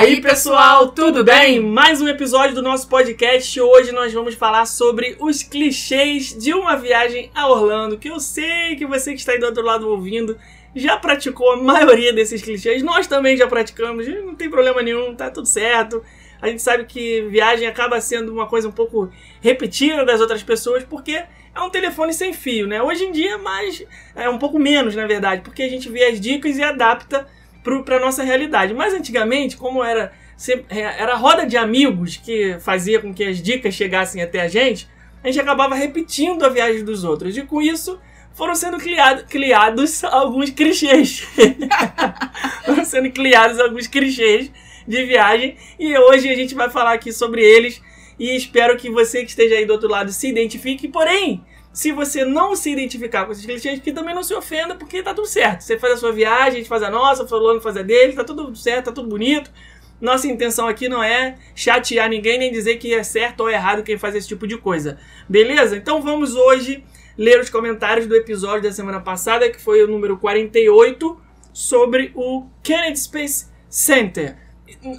aí, pessoal, tudo bem? Mais um episódio do nosso podcast. Hoje nós vamos falar sobre os clichês de uma viagem a Orlando, que eu sei que você que está aí do outro lado ouvindo já praticou a maioria desses clichês. Nós também já praticamos, não tem problema nenhum, tá tudo certo. A gente sabe que viagem acaba sendo uma coisa um pouco repetida das outras pessoas, porque é um telefone sem fio, né? Hoje em dia, mais é um pouco menos, na verdade, porque a gente vê as dicas e adapta para nossa realidade. Mas antigamente, como era era a roda de amigos que fazia com que as dicas chegassem até a gente, a gente acabava repetindo a viagem dos outros. E com isso foram sendo criado, criados alguns clichês. foram sendo criados alguns clichês de viagem e hoje a gente vai falar aqui sobre eles e espero que você que esteja aí do outro lado se identifique. Porém, se você não se identificar com esses clichês, que também não se ofenda, porque tá tudo certo. Você faz a sua viagem, a gente faz a nossa, o fulano faz a dele, tá tudo certo, tá tudo bonito. Nossa intenção aqui não é chatear ninguém nem dizer que é certo ou errado quem faz esse tipo de coisa. Beleza? Então vamos hoje ler os comentários do episódio da semana passada, que foi o número 48, sobre o Kennedy Space Center.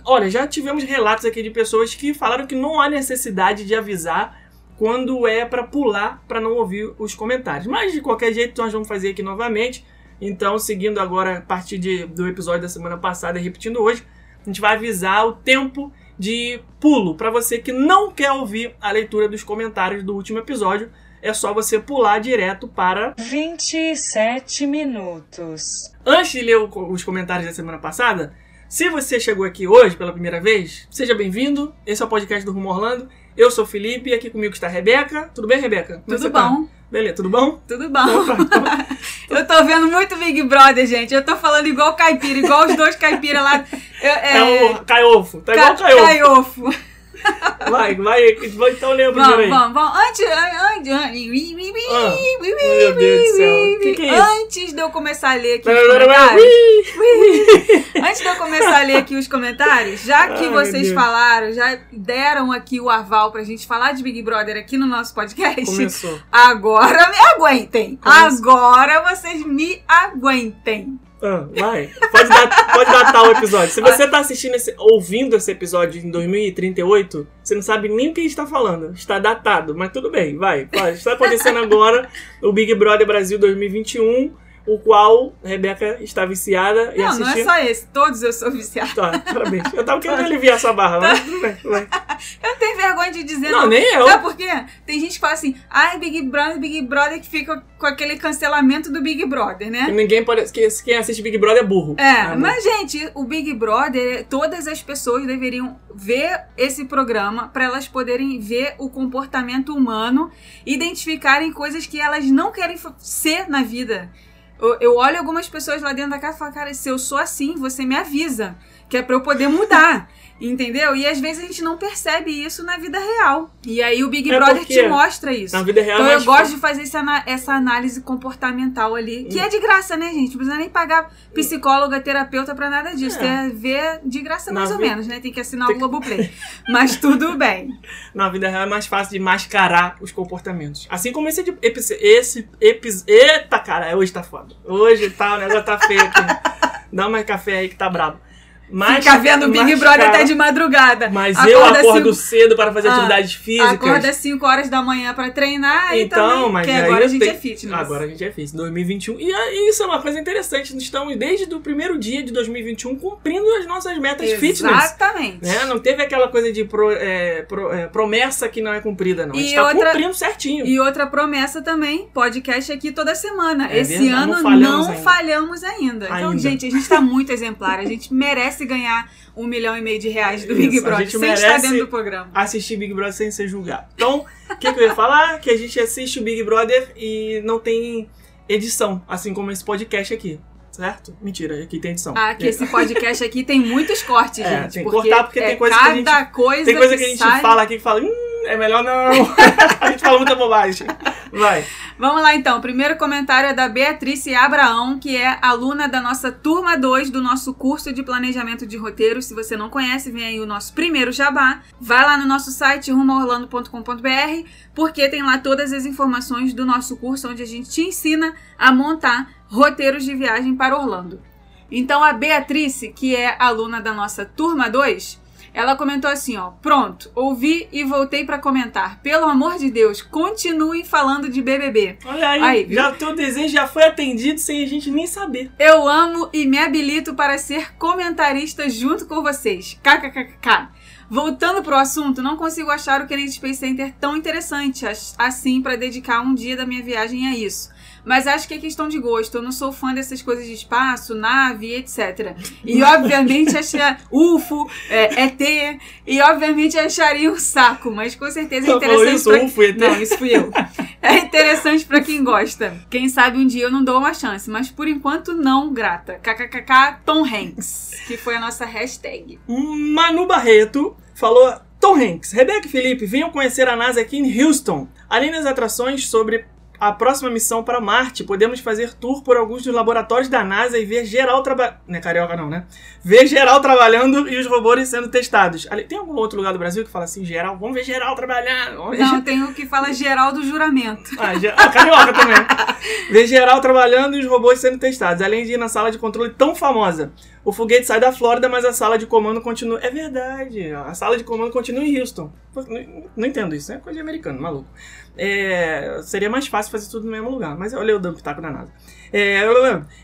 Olha, já tivemos relatos aqui de pessoas que falaram que não há necessidade de avisar quando é para pular para não ouvir os comentários. Mas de qualquer jeito nós vamos fazer aqui novamente. Então, seguindo agora a partir de, do episódio da semana passada e repetindo hoje, a gente vai avisar o tempo de pulo para você que não quer ouvir a leitura dos comentários do último episódio. É só você pular direto para 27 minutos. Antes de ler os comentários da semana passada, se você chegou aqui hoje pela primeira vez, seja bem-vindo. Esse é o podcast do Rumo Orlando. Eu sou o Felipe e aqui comigo está a Rebeca. Tudo bem, Rebeca? Como tudo bom. Tá? Beleza, tudo bom? Tudo bom. eu tô vendo muito Big Brother, gente. Eu tô falando igual caipira, igual os dois caipiras lá. Eu, é... é o Caiofo. Tá igual o Caiofo. Caiofo. Vai, vai, então lembra vamos, aí. Vamos, vamos. Antes, antes, antes, ah, meu Deus do céu. Que que é isso? Antes de eu começar a ler aqui os comentários. antes de eu começar a ler aqui os comentários, já que Ai, vocês falaram, já deram aqui o aval pra gente falar de Big Brother aqui no nosso podcast. Começou. Agora me aguentem. Começou. Agora vocês me aguentem. Ah, vai. Pode, pode datar o episódio. Se você tá assistindo esse, ouvindo esse episódio em 2038, você não sabe nem o que a gente tá falando. Está datado, mas tudo bem, vai. Está acontecendo agora o Big Brother Brasil 2021 o qual Rebeca está viciada e Não, assistindo. não é só esse, todos eu sou viciada. Tá, parabéns. Eu tava querendo aliviar essa barra, mas tudo bem, tudo bem. Eu não tenho vergonha de dizer não. Não, nem eu. Sabe por quê? Tem gente que fala assim, ai, Big Brother, Big Brother, que fica com aquele cancelamento do Big Brother, né? Que ninguém pode. Que, quem assiste Big Brother é burro. É, é mas, gente, o Big Brother, todas as pessoas deveriam ver esse programa para elas poderem ver o comportamento humano, identificarem coisas que elas não querem ser na vida. Eu, eu olho algumas pessoas lá dentro da casa e falo, cara, se eu sou assim, você me avisa. Que é pra eu poder mudar. Entendeu? E às vezes a gente não percebe isso na vida real. E aí o Big É Brother te mostra isso. Na vida real Então é eu gosto de fazer essa, essa análise comportamental ali. Que é de graça, né, gente? Não precisa nem pagar psicóloga, terapeuta pra nada disso. É. Tem a ver de graça Na mais ou vi- menos, né? Tem que assinar Tem o Globoplay. Mas tudo bem. Na vida real é mais fácil de mascarar os comportamentos. Assim como esse. epi- esse epi- Eita, cara, hoje tá foda. Hoje tá, o negócio tá feio aqui. Dá mais café aí que tá brabo. Mas, Fica vendo o Big mas, Brother cara, até de madrugada. Mas Acorda eu acordo cinco- cedo para fazer Ah, atividades físicas. Acorda às 5 horas da manhã pra treinar e Então, também, mas aí agora a gente tenho- é fitness. Agora a gente é fitness. 2021. E aí, isso é uma coisa interessante. Nós estamos desde o primeiro dia de 2021 cumprindo as nossas metas fitness. Exatamente. Né? Não teve aquela coisa de pro- é, pro- é, promessa que não é cumprida, não. a gente E tá outra- cumprindo certinho. E outra promessa também, podcast aqui toda semana. É Esse verdade, ano não falhamos não ainda. falhamos ainda. Então, Ainda. gente, a gente tá muito exemplar. A gente merece ganhar um milhão e meio de reais do Big Isso, a Brother sem estar merece- dentro do programa. assistir Big Brother sem ser julgado. Então, o que, que eu ia falar? Que a gente assiste o Big Brother e não tem edição, assim como esse podcast aqui. Certo? Mentira, aqui tem edição. Ah, que esse podcast aqui tem muitos cortes, É, gente. tem que porque cortar, porque é tem coisa que a gente- coisa Tem coisa que a gente sai... fala aqui que fala, hum, é melhor não. a gente fala muita bobagem. Vai. Vamos lá então. O primeiro comentário é da Beatriz Abraão, que é aluna da nossa turma 2 do nosso curso de planejamento de roteiros. Se você não conhece, vem aí o nosso primeiro jabá. Vai lá no nosso site rumoorlando.com.br, porque tem lá todas as informações do nosso curso onde a gente te ensina a montar roteiros de viagem para Orlando. Então a Beatrice, que é aluna da nossa turma 2, ela comentou assim, ó: "Pronto, ouvi e voltei pra comentar. Pelo amor de Deus, continuem falando de BBB. Olha aí, Aí, já o teu desejo já foi atendido sem a gente nem saber. Eu amo e me habilito para ser comentarista junto com vocês. KKKK. Voltando pro assunto, não consigo achar o Kennedy Space Center tão interessante as- assim para dedicar um dia da minha viagem a isso. Mas acho que é questão de gosto. Eu não sou fã dessas coisas de espaço, nave, etc. E obviamente achei UFO, é, ET, e obviamente acharia um saco, mas com certeza é interessante. isso, pra- UFO, ET? Não, isso fui eu. É interessante pra quem gosta. Quem sabe um dia eu não dou uma chance, mas por enquanto não, grata. KKKK Tom Hanks, que foi a nossa hashtag. Manu Barreto falou: Tom Hanks, Rebeca e Felipe, venham conhecer a NASA aqui em Houston. Além das atrações sobre a próxima missão para Marte, podemos fazer tour por alguns dos laboratórios da NASA e ver geral trabalhando. Não é carioca, não, né? Ver geral trabalhando e os robôs sendo testados. Ali- Tem algum outro lugar do Brasil que fala assim, geral? Vamos ver geral trabalhando. Ver Não, tem o que fala geral do juramento. ah, ge- ah, carioca também. Ver geral trabalhando e os robôs sendo testados. Além de ir na sala de controle tão famosa. O foguete sai da Flórida, mas a sala de comando continua. É verdade. A sala de comando continua em Houston. Não, não entendo isso. É coisa de americano, maluco. É, seria mais fácil fazer tudo no mesmo lugar. Mas olha o dando pitaco da NASA. É,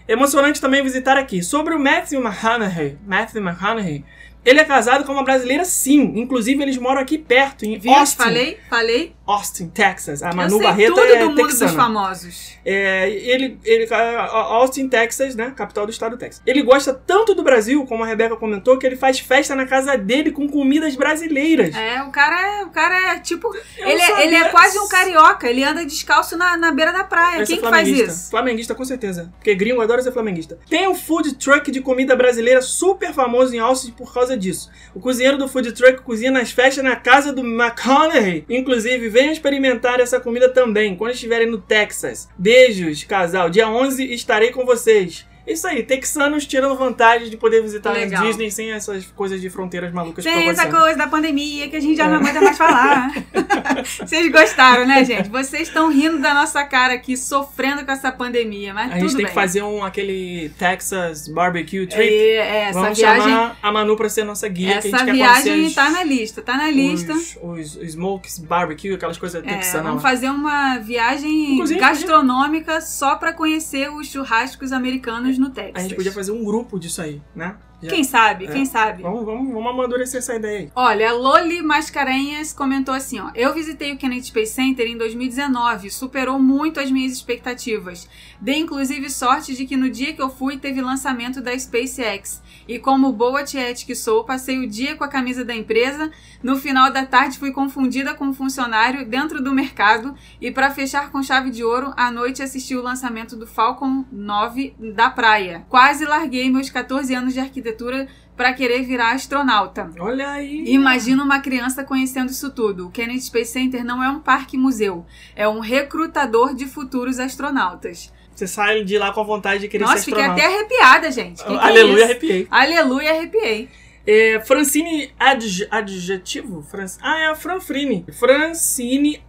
emocionante também visitar aqui. Sobre o Matthew McConaughey. Matthew McConaughey. Ele é casado com uma brasileira, sim. Inclusive, eles moram aqui perto, em Viu? Austin. Falei? Falei? Austin, Texas. A Manu Barreto tudo é do mundo texana. dos famosos. É, ele, ele, Austin, Texas, né? Capital do estado do Texas. Ele gosta tanto do Brasil, como a Rebeca comentou, que ele faz festa na casa dele com comidas brasileiras. É, o cara é, o cara é tipo. Eu Ele é, ele é quase um carioca. Ele anda descalço na, na beira da praia. Quem é que faz isso? Flamenguista, com certeza. Porque gringo adora ser flamenguista. Tem um food truck de comida brasileira super famoso em Austin por causa disso. O cozinheiro do food truck cozinha nas festas na casa do McConaughey. Inclusive, venham experimentar essa comida também quando estiverem no Texas. Beijos, casal. Dia 11 estarei com vocês. Isso aí, texanos tirando vantagem de poder visitar a. Disney sem essas coisas de fronteiras malucas estão essa coisa da pandemia que a gente já É. não aguenta mais falar. Vocês gostaram, né, gente? Vocês estão rindo da nossa cara aqui, sofrendo com essa pandemia, mas A tudo gente tem bem. que fazer um aquele Texas barbecue trip. É, é, Vamos viagem, chamar a Manu pra ser nossa guia, essa quer viagem conhecer tá na lista, tá na lista. Os, os smokes barbecue, aquelas coisas É, texanas. vamos lá. fazer uma viagem Inclusive, gastronômica só pra conhecer os churrascos americanos no Texas. A gente podia fazer um grupo disso aí, né? Já- Quem sabe, É. quem sabe. Vamos, vamos, vamos amadurecer essa ideia aí. Olha, a Loli Mascarenhas comentou assim, ó. Eu visitei o Kennedy Space Center em 2019, superou muito as minhas expectativas. Dei inclusive sorte de que no dia que eu fui teve lançamento da SpaceX. E como boa tiete que sou, passei o dia com a camisa da empresa. No final da tarde fui confundida com um funcionário dentro do mercado. E para fechar com chave de ouro, à noite assisti o lançamento do Falcon 9 da praia. Quase larguei meus 14 anos de arquitetura para querer virar astronauta. Olha aí. Imagina uma criança conhecendo isso tudo. O Kennedy Space Center não é um parque-museu, é um recrutador de futuros astronautas. Você sai de lá com a vontade de querer Nossa, ser fiquei astronauta. até arrepiada, gente. Que que é Aleluia, arrepiei. Aleluia, arrepiei. É, Francine adj- adjetivo? Fran- ah, é a Franfrine. Francine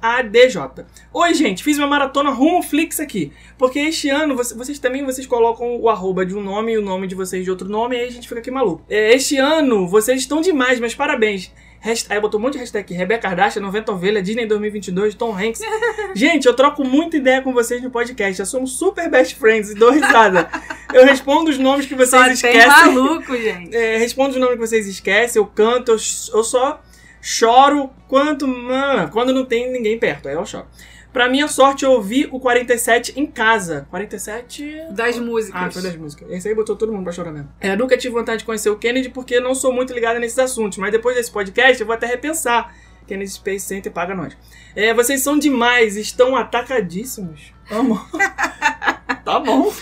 ADJ. Oi, gente, fiz uma maratona rumo Flix aqui. Porque este ano, você- vocês também vocês colocam o arroba de um nome e o nome de vocês de outro nome, e aí a gente fica aqui maluco. É, este ano, vocês estão demais, mas parabéns. Hasht- Aí botou um monte de hashtag. Rebeca Kardashian, 90 Ovelha, Disney 2022, Tom Hanks. Gente, eu troco muita ideia com vocês no podcast. Já somos super best friends e dou risada. Eu respondo os nomes que vocês Só tem esquecem. maluco, gente. É, respondo os nomes que vocês esquecem, eu canto, eu, eu só choro quanto, mano, quando não tem ninguém perto, aí eu choro. Pra minha sorte, eu ouvi o 47 em casa. 47. Das músicas. Ah, foi das músicas. Esse aí botou todo mundo pra chorar mesmo. É, eu nunca tive vontade de conhecer o Kennedy porque não sou muito ligada nesses assuntos, mas depois desse podcast eu vou até repensar. Kennedy Space Center paga nós. É, vocês são demais, estão atacadíssimos. Amo. tá bom.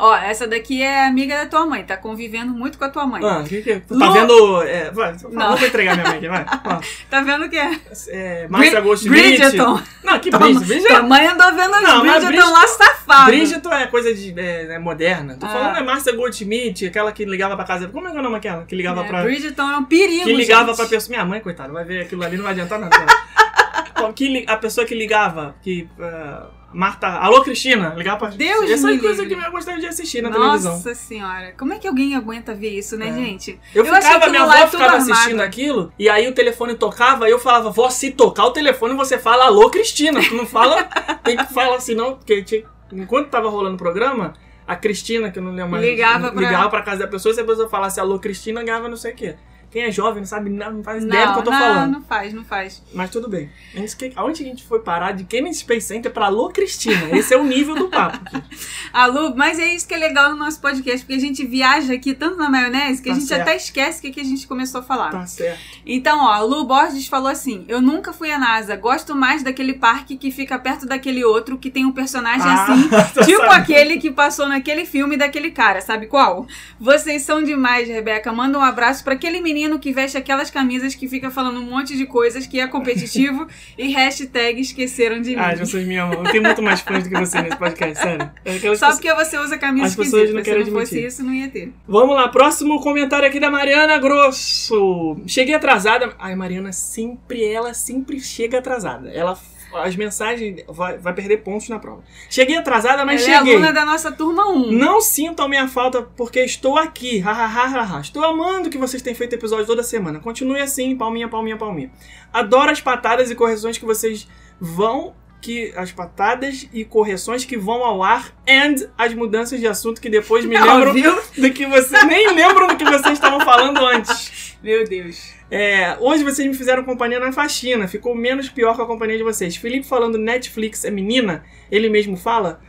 Ó, essa daqui é amiga da tua mãe, tá convivendo muito com a tua mãe. Ah, que que Tá Lu- vendo. É, vai, Não. vou entregar minha mãe aqui, vai. Tá vendo o que é? É, Márcia Goldschmidt. Bridgeton. Não, que Bridgeton? Bridgeton, tua mãe andou vendo os Não, Bridgeton lá safado. Bridgeton é coisa de, é, é moderna. Tô Ah. falando é Márcia Goldschmidt, aquela que ligava pra casa. Como é que é o nome aquela? Que ligava É, pra. Bridgeton é um perigo, Que ligava gente. pra pessoa. Minha mãe, coitada, vai ver aquilo ali, não vai adiantar nada. Ó, que a pessoa que ligava, que. ah, Marta. Alô, Cristina. Ligar pra. Deus Essa me é coisa livre. que eu gostaria de assistir na Nossa televisão. senhora. Como é que alguém aguenta ver isso, né, É. gente? Eu, Eu ficava, minha avó ficava armado. assistindo aquilo, e aí o telefone tocava, e eu falava, vó, se tocar o telefone, você fala alô, Cristina. Tu não fala, tem que falar assim, não, porque enquanto tava rolando o programa, a Cristina, que eu não lembro mais, Ligava pra- ligava pra casa da pessoa, se a pessoa falasse alô, Cristina, ganhava não sei o quê. Quem é jovem não sabe nada, não faz ideia do que eu tô não, falando. não faz, não faz. Mas tudo bem. A gente- Aonde a gente foi parar de Kennedy Space Center pra alô, Cristina? Esse é o nível do papo. aqui. A Lu, mas é isso que é legal no nosso podcast, porque a gente viaja aqui tanto na maionese que a Tá gente certo. até esquece o que, que a gente começou a falar. Tá certo. Então, ó, a Lu Borges falou assim: Eu nunca fui à NASA, gosto mais daquele parque que fica perto daquele outro que tem um personagem Ah, assim. tô Tipo sabendo. aquele que passou naquele filme daquele cara, sabe qual? Vocês são demais, Rebeca. Manda um abraço pra aquele menino que veste aquelas camisas que fica falando um monte de coisas que é competitivo e hashtag esqueceram de mim. Ah, vocês me amam. Eu tenho muito mais fãs do que você nesse podcast, sério. É aquelas Só pessoas- porque você usa camisa As pessoas não Se não fosse admitir. isso, não ia ter. Vamos lá, próximo comentário aqui da Mariana Grosso. Cheguei atrasada. Ai, Mariana sempre, ela sempre chega atrasada. Ela, as mensagens, vai, vai perder pontos na prova. Cheguei atrasada, mas Ela cheguei. é aluna da nossa turma 1. Não sintam a minha falta porque estou aqui. Ha, ha, ha, ha, ha. Estou amando que vocês têm feito episódio toda semana. Continue assim, palminha, palminha, palminha. Adoro as patadas e correções que vocês vão que as patadas e correções que vão ao ar and as mudanças de assunto que depois me lembram viu? do que você nem lembram do que vocês estavam falando antes. Meu Deus. É, hoje vocês me fizeram companhia na faxina, ficou menos pior com a companhia de vocês. Felipe falando Netflix é menina, ele mesmo fala.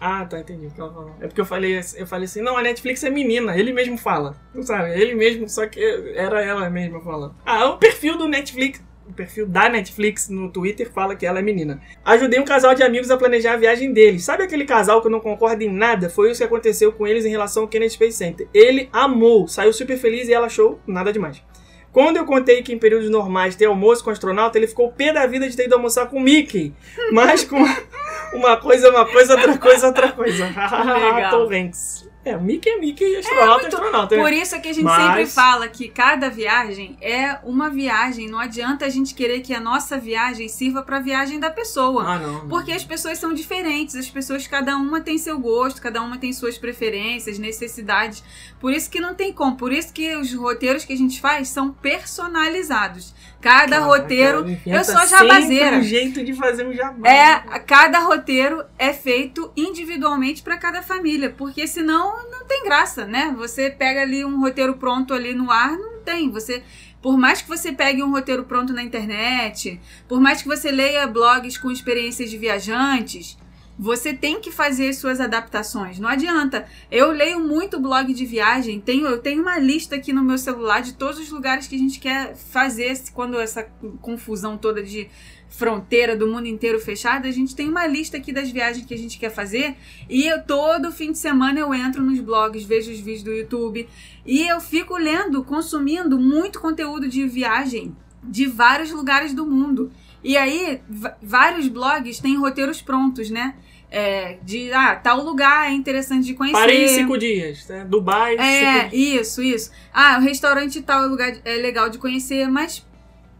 Ah, tá, entendi. o que ela falou. É porque eu falei, eu falei assim, não, a Netflix é menina, ele mesmo fala. Não sabe, ele mesmo, só que era ela mesma falando. Ah, o perfil do Netflix, o perfil da Netflix no Twitter fala que ela é menina. Ajudei um casal de amigos a planejar a viagem deles. Sabe aquele casal que eu não concordo em nada? Foi isso que aconteceu com eles em relação ao Kennedy Space Center. Ele amou, saiu super feliz e ela achou nada demais. Quando eu contei que em períodos normais tem almoço com astronauta, ele ficou pé da vida de ter ido almoçar com o Mickey. Mas com uma coisa, uma coisa, outra coisa, outra coisa. Legal. Tom Hanks. É, Mickey é Mickey e astronauta é, astronauta. né? Por isso é que a gente Mas- sempre fala que cada viagem é uma viagem. Não adianta a gente querer que a nossa viagem sirva para a viagem da pessoa. Ah, não. Porque as pessoas são diferentes, as pessoas, cada uma tem seu gosto, cada uma tem suas preferências, necessidades. Por isso que não tem como. Por isso que os roteiros que a gente faz são personalizados. Cada roteiro. Eu sou jabazeira. um jeito de fazer um jabá. É, cada roteiro é feito individualmente para cada família, porque senão não tem graça, né? Você pega ali um roteiro pronto ali no ar, não tem. Você, por mais que você pegue um roteiro pronto na internet, por mais que você leia blogs com experiências de viajantes, você tem que fazer suas adaptações. Não adianta. Eu leio muito blog de viagem. Tenho, eu tenho uma lista aqui no meu celular de todos os lugares que a gente quer fazer quando essa confusão toda de fronteira do mundo inteiro fechada. A gente tem uma lista aqui das viagens que a gente quer fazer. E eu todo fim de semana eu entro nos blogs, vejo os vídeos do YouTube e eu fico lendo, consumindo muito conteúdo de viagem de vários lugares do mundo. E aí, vários blogs têm roteiros prontos, né? É, de, ah, tal lugar é interessante de conhecer. Parei em cinco dias, né? Dubai, É, cinco dias. isso, isso. Ah, o restaurante tal é, lugar, é legal de conhecer, mas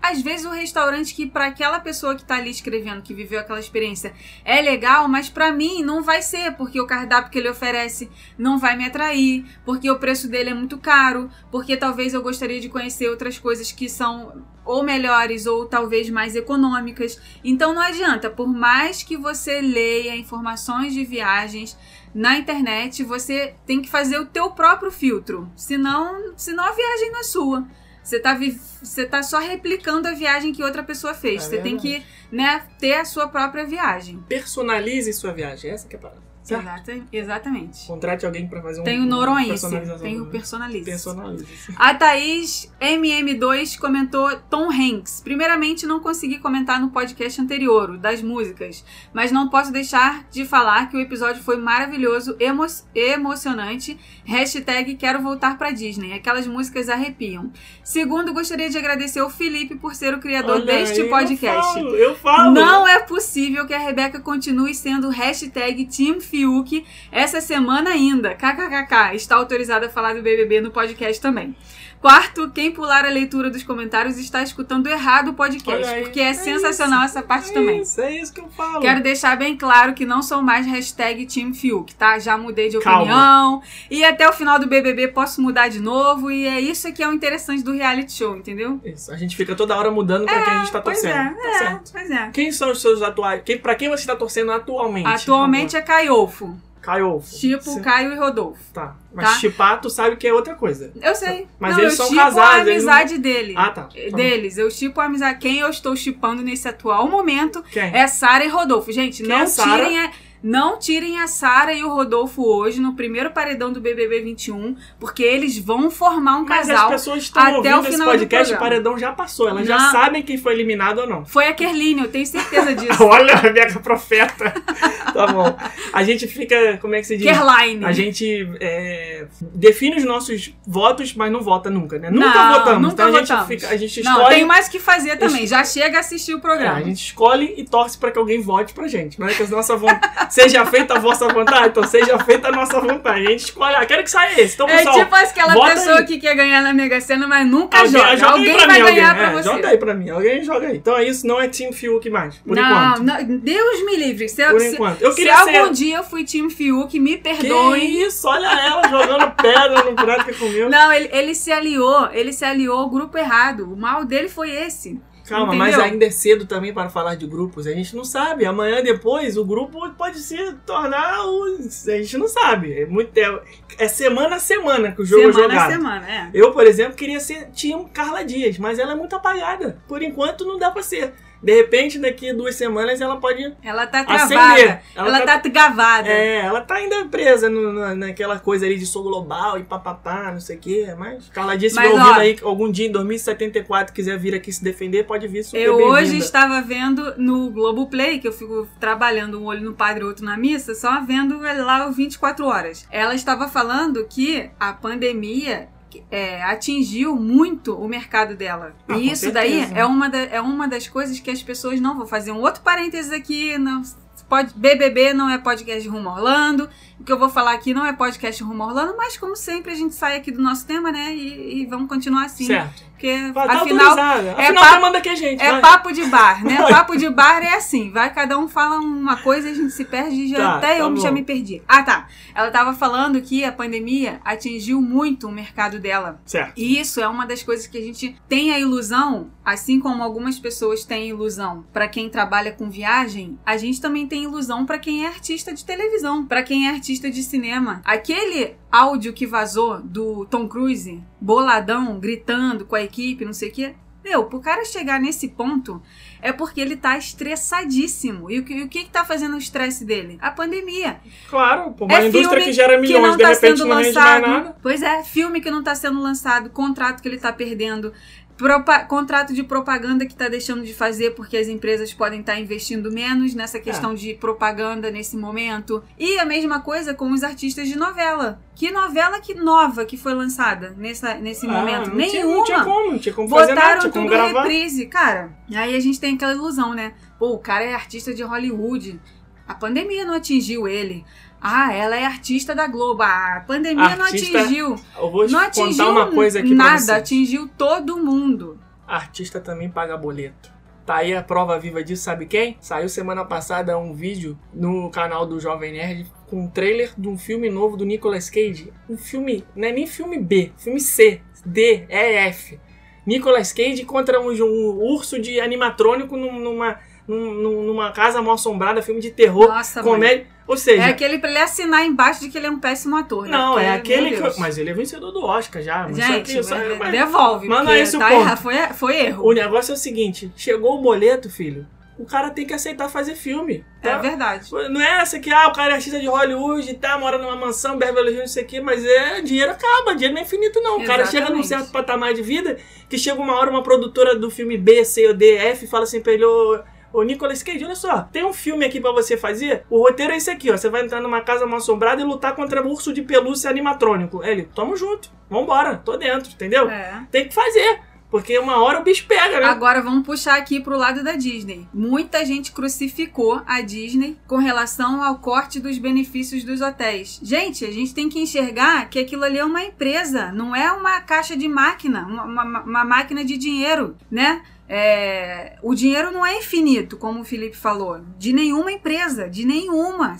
às vezes o restaurante que para aquela pessoa que tá ali escrevendo, que viveu aquela experiência, é legal, mas para mim não vai ser, porque o cardápio que ele oferece não vai me atrair, porque o preço dele é muito caro, porque talvez eu gostaria de conhecer outras coisas que são ou melhores ou talvez mais econômicas. Então não adianta, por mais que você leia informações de viagens na internet, você tem que fazer o teu próprio filtro. Senão, senão a viagem não é sua. Você tá, você tá só replicando a viagem que outra pessoa fez. É você tem que né, ter a sua própria viagem. Personalize sua viagem. Essa que é a parada. Certo? Exata, exatamente. Contrate alguém pra fazer um. Tem o personalização tem o Personalize. Personalize. A Thaís MM2 comentou Tom Hanks. Primeiramente, não consegui comentar no podcast anterior, o das músicas, mas não posso deixar de falar que o episódio foi maravilhoso, emo emocionante. Hashtag quero voltar pra Disney. Aquelas músicas arrepiam. Segundo, gostaria de agradecer ao Felipe por ser o criador Olha deste aí, podcast. Eu falo, eu falo. Não é possível que a Rebeca continue sendo hashtag Team Fiuk essa semana ainda. KKKK. Está autorizado a falar do BBB no podcast também. Quarto, quem pular a leitura dos comentários está escutando errado o podcast, aí. porque é, É sensacional essa parte também. É isso, é isso que eu falo. Quero deixar bem claro que não sou mais hashtag Team Fiuk, tá? Já mudei de Calma. opinião. E até o final do BBB posso mudar de novo. E é isso que é o interessante do reality show, entendeu? Isso, a gente fica toda hora mudando pra quem a gente tá pois torcendo. é, tá é, certo. pois é. Quem são os seus atuais? Quem, pra quem você tá torcendo atualmente? Atualmente é Caiofo. Caio. Tipo Sim. Caio e Rodolfo. Tá. Mas Tá. chipar, tu sabe que é outra coisa. Eu sei. Mas não, eles eu são casados, a eles não- amizade dele. Ah, tá. Eh, Deles. Eu chipo a amizade. Quem eu estou chipando nesse atual momento Quem? é Sara e Rodolfo. Gente, Quem não é tirem a. Não tirem a Sara e o Rodolfo hoje no primeiro paredão do BBB 21, porque eles vão formar um Mas casal. as pessoas estão até ouvindo o esse final do podcast, o programa. paredão já passou. Elas já Não. sabem quem foi eliminado ou não. Foi a Kerline, eu tenho certeza disso. Olha, a mega profeta. tá bom. A gente fica, como é que se diz? Kerline. A gente é, define os nossos votos, mas não vota nunca, né? Nunca Não, votamos. nunca então a gente, fica, a gente Não, escolhe. tem mais o que fazer também. Já chega a assistir o É, programa. a gente escolhe e torce pra que alguém vote pra gente. Não é que a nossa vontade. seja feita a vossa vontade, então seja feita a nossa vontade. A gente escolhe, ah, quero que saia esse. Então, É pessoal, tipo aquela pessoa aí. que quer ganhar na Mega Sena, mas nunca Alguém, joga. joga Alguém vai mim, ganhar alguém. pra É, você. Joga aí pra mim. Alguém joga aí. Então é isso, não é Team Fiuk mais. Por não, enquanto. não, Deus me livre. Se, Por se- enquanto. Eu se queria algum ser- dia eu fui time Fiuk, me Que perdoem. isso? Olha ela jogando pedra no prato que comeu. Não, ele, ele se aliou, ele se aliou ao grupo errado. O mal dele foi esse. Calma, Entendeu? mas ainda é cedo também para falar de grupos. A gente não sabe. Amanhã depois o grupo pode se tornar o. A gente não sabe. É muito é, é semana a semana que o jogo é semana jogado. a semana, é. Eu, por exemplo, queria ser Team Carla Dias, mas ela é muito apagada. Por enquanto não dá pra ser. De repente, daqui a duas semanas ela pode Ela tá acender. travada. Ela, tá, gavada. É, ela tá ainda presa no- na- naquela coisa ali de sou global e papapá, não sei o quê. Mas Carla Dias, se Mas, ouvindo ó, aí algum dia em 2074 quiser vir aqui se defender, pode vir super Eu hoje estava vendo no Globoplay, que eu fico trabalhando um olho no padre e outro na missa, só vendo lá o 24 horas. Ela estava falando que a pandemia é, atingiu muito o mercado dela. Ah, e isso daí certeza. é uma, da- é uma das coisas que as pessoas não vão fazer. Um outro parênteses aqui, não, pode, BBB não é podcast Rumo Orlando. O que eu vou falar aqui não é podcast Rumo Orlando, mas como sempre a gente sai aqui do nosso tema, né? E, e vamos continuar assim. Certo. Porque Vai, tá afinal é Afinal, papo- manda aqui a gente. é vai. papo de bar, né? Papo de bar é assim, vai cada um fala uma coisa, a gente se perde e já Tá, até tá eu bom. já me perdi. Ah, tá. Ela tava falando que a pandemia atingiu muito o mercado dela. Certo. E isso é uma das coisas que a gente tem a ilusão, assim como algumas pessoas têm ilusão pra quem trabalha com viagem, a gente também tem ilusão pra quem é artista de televisão, pra quem é artista de cinema. Aquele áudio que vazou do Tom Cruise, boladão, gritando com a equipe, não sei o quê. Meu, pro cara chegar nesse ponto é porque ele tá estressadíssimo. E o que, o que que tá fazendo o estresse dele? A pandemia. Claro, pô, uma É indústria filme que gera milhões, que não de tá repente sendo não lançado. nada. Pois é, filme que não tá sendo lançado, contrato que ele tá perdendo, contrato de propaganda que tá deixando de fazer porque as empresas podem estar investindo menos nessa questão É. de propaganda nesse momento. E a mesma coisa com os artistas de novela. Que novela que nova que foi lançada nessa, nesse Ah, momento? não tinha, Nenhuma. não tinha como, não tinha como fazer nada, Botaram tinha como tudo gravar. reprise, cara. Aí a gente tem aquela ilusão, né? Pô, o cara é artista de Hollywood. A pandemia não atingiu ele. Ah, ela é artista da Globo. Ah, a pandemia não Artista atingiu. Eu vou te Não contar atingiu uma coisa aqui nada, atingiu todo mundo. Artista também paga boleto. Tá aí a prova viva disso, sabe quem? Saiu semana passada um vídeo no canal do Jovem Nerd com um trailer de um filme novo do Nicolas Cage. Um filme, não é nem filme B, filme C, D, E, F. Nicolas Cage contra um, um urso de animatrônico num- numa, num- numa casa mal assombrada, filme de terror, Nossa, mãe. Ou seja, É aquele pra ele assinar embaixo de que ele é um péssimo ator, né? não, Porque, é aquele que. Mas ele é vencedor do Oscar já. mas Gente, só que- só- mas mas- devolve. Manda porque esse o tá erra- foi, foi erro. O negócio é o seguinte: chegou o boleto, filho. O cara tem que aceitar fazer filme. É tá? verdade. Não é essa que, ah, o cara é artista de Hollywood e tá, mora numa mansão, Beverly Hills, não sei o quê, mas é, dinheiro acaba, dinheiro não é infinito, não. O cara chega num certo patamar de vida que chega uma hora uma produtora do filme B, C ou D, F fala assim pra ele, ô, ô Nicolas Cage, olha só, tem um filme aqui pra você fazer, o roteiro é esse aqui, ó. Você vai entrar numa casa mal assombrada e lutar contra um urso de pelúcia animatrônico. Aí Ele, tamo junto, vambora, tô dentro, entendeu? É. Tem que fazer. Porque uma hora o bicho pega, né? Agora vamos puxar aqui pro lado da Disney. Muita gente crucificou a Disney com relação ao corte dos benefícios dos hotéis. Gente, a gente tem que enxergar que aquilo ali é uma empresa, não é uma caixa de máquina, uma, uma, uma máquina de dinheiro, né? É, o dinheiro não é infinito, como o Felipe falou, de nenhuma empresa, de nenhuma.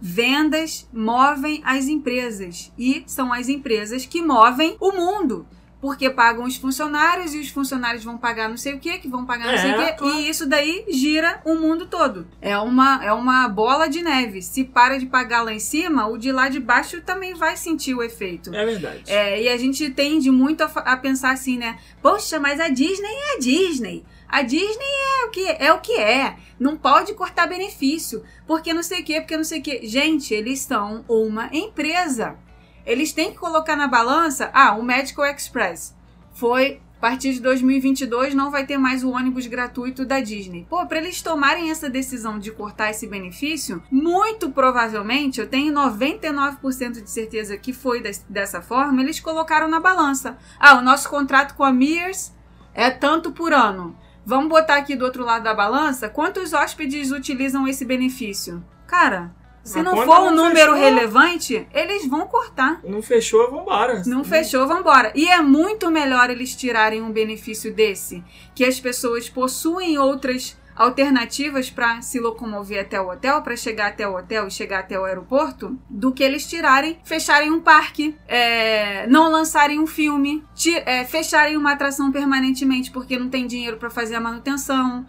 Vendas movem as empresas. E são as empresas que movem o mundo porque pagam os funcionários e os funcionários vão pagar não sei o que, que vão pagar não É, sei o que, claro. e isso daí gira o mundo todo. É uma, é uma bola de neve. Se para de pagar lá em cima, o de lá de baixo também vai sentir o efeito. É verdade. É, e a gente tende muito a, a pensar assim, né? Poxa, mas a Disney é a Disney. A Disney é o que é o que é. Não pode cortar benefício. Porque não sei o que, porque não sei o que. Gente, eles são uma empresa. Eles têm que colocar na balança. Ah, o Medical Express foi. A partir de 2022 não vai ter mais o ônibus gratuito da Disney. Pô, para eles tomarem essa decisão de cortar esse benefício, muito provavelmente, eu tenho 99% de certeza que foi des- dessa forma, eles colocaram na balança. Ah, o nosso contrato com a Mears é tanto por ano. Vamos botar aqui do outro lado da balança quantos hóspedes utilizam esse benefício. Cara, se A não for um número fechou. relevante, eles vão cortar. Não fechou, vambora. Não fechou, vambora. E é muito melhor eles tirarem um benefício desse, que as pessoas possuem outras alternativas para se locomover até o hotel, para chegar até o hotel e chegar até o aeroporto, do que eles tirarem, fecharem um parque, é, não lançarem um filme, é, fecharem uma atração permanentemente porque não tem dinheiro para fazer a manutenção,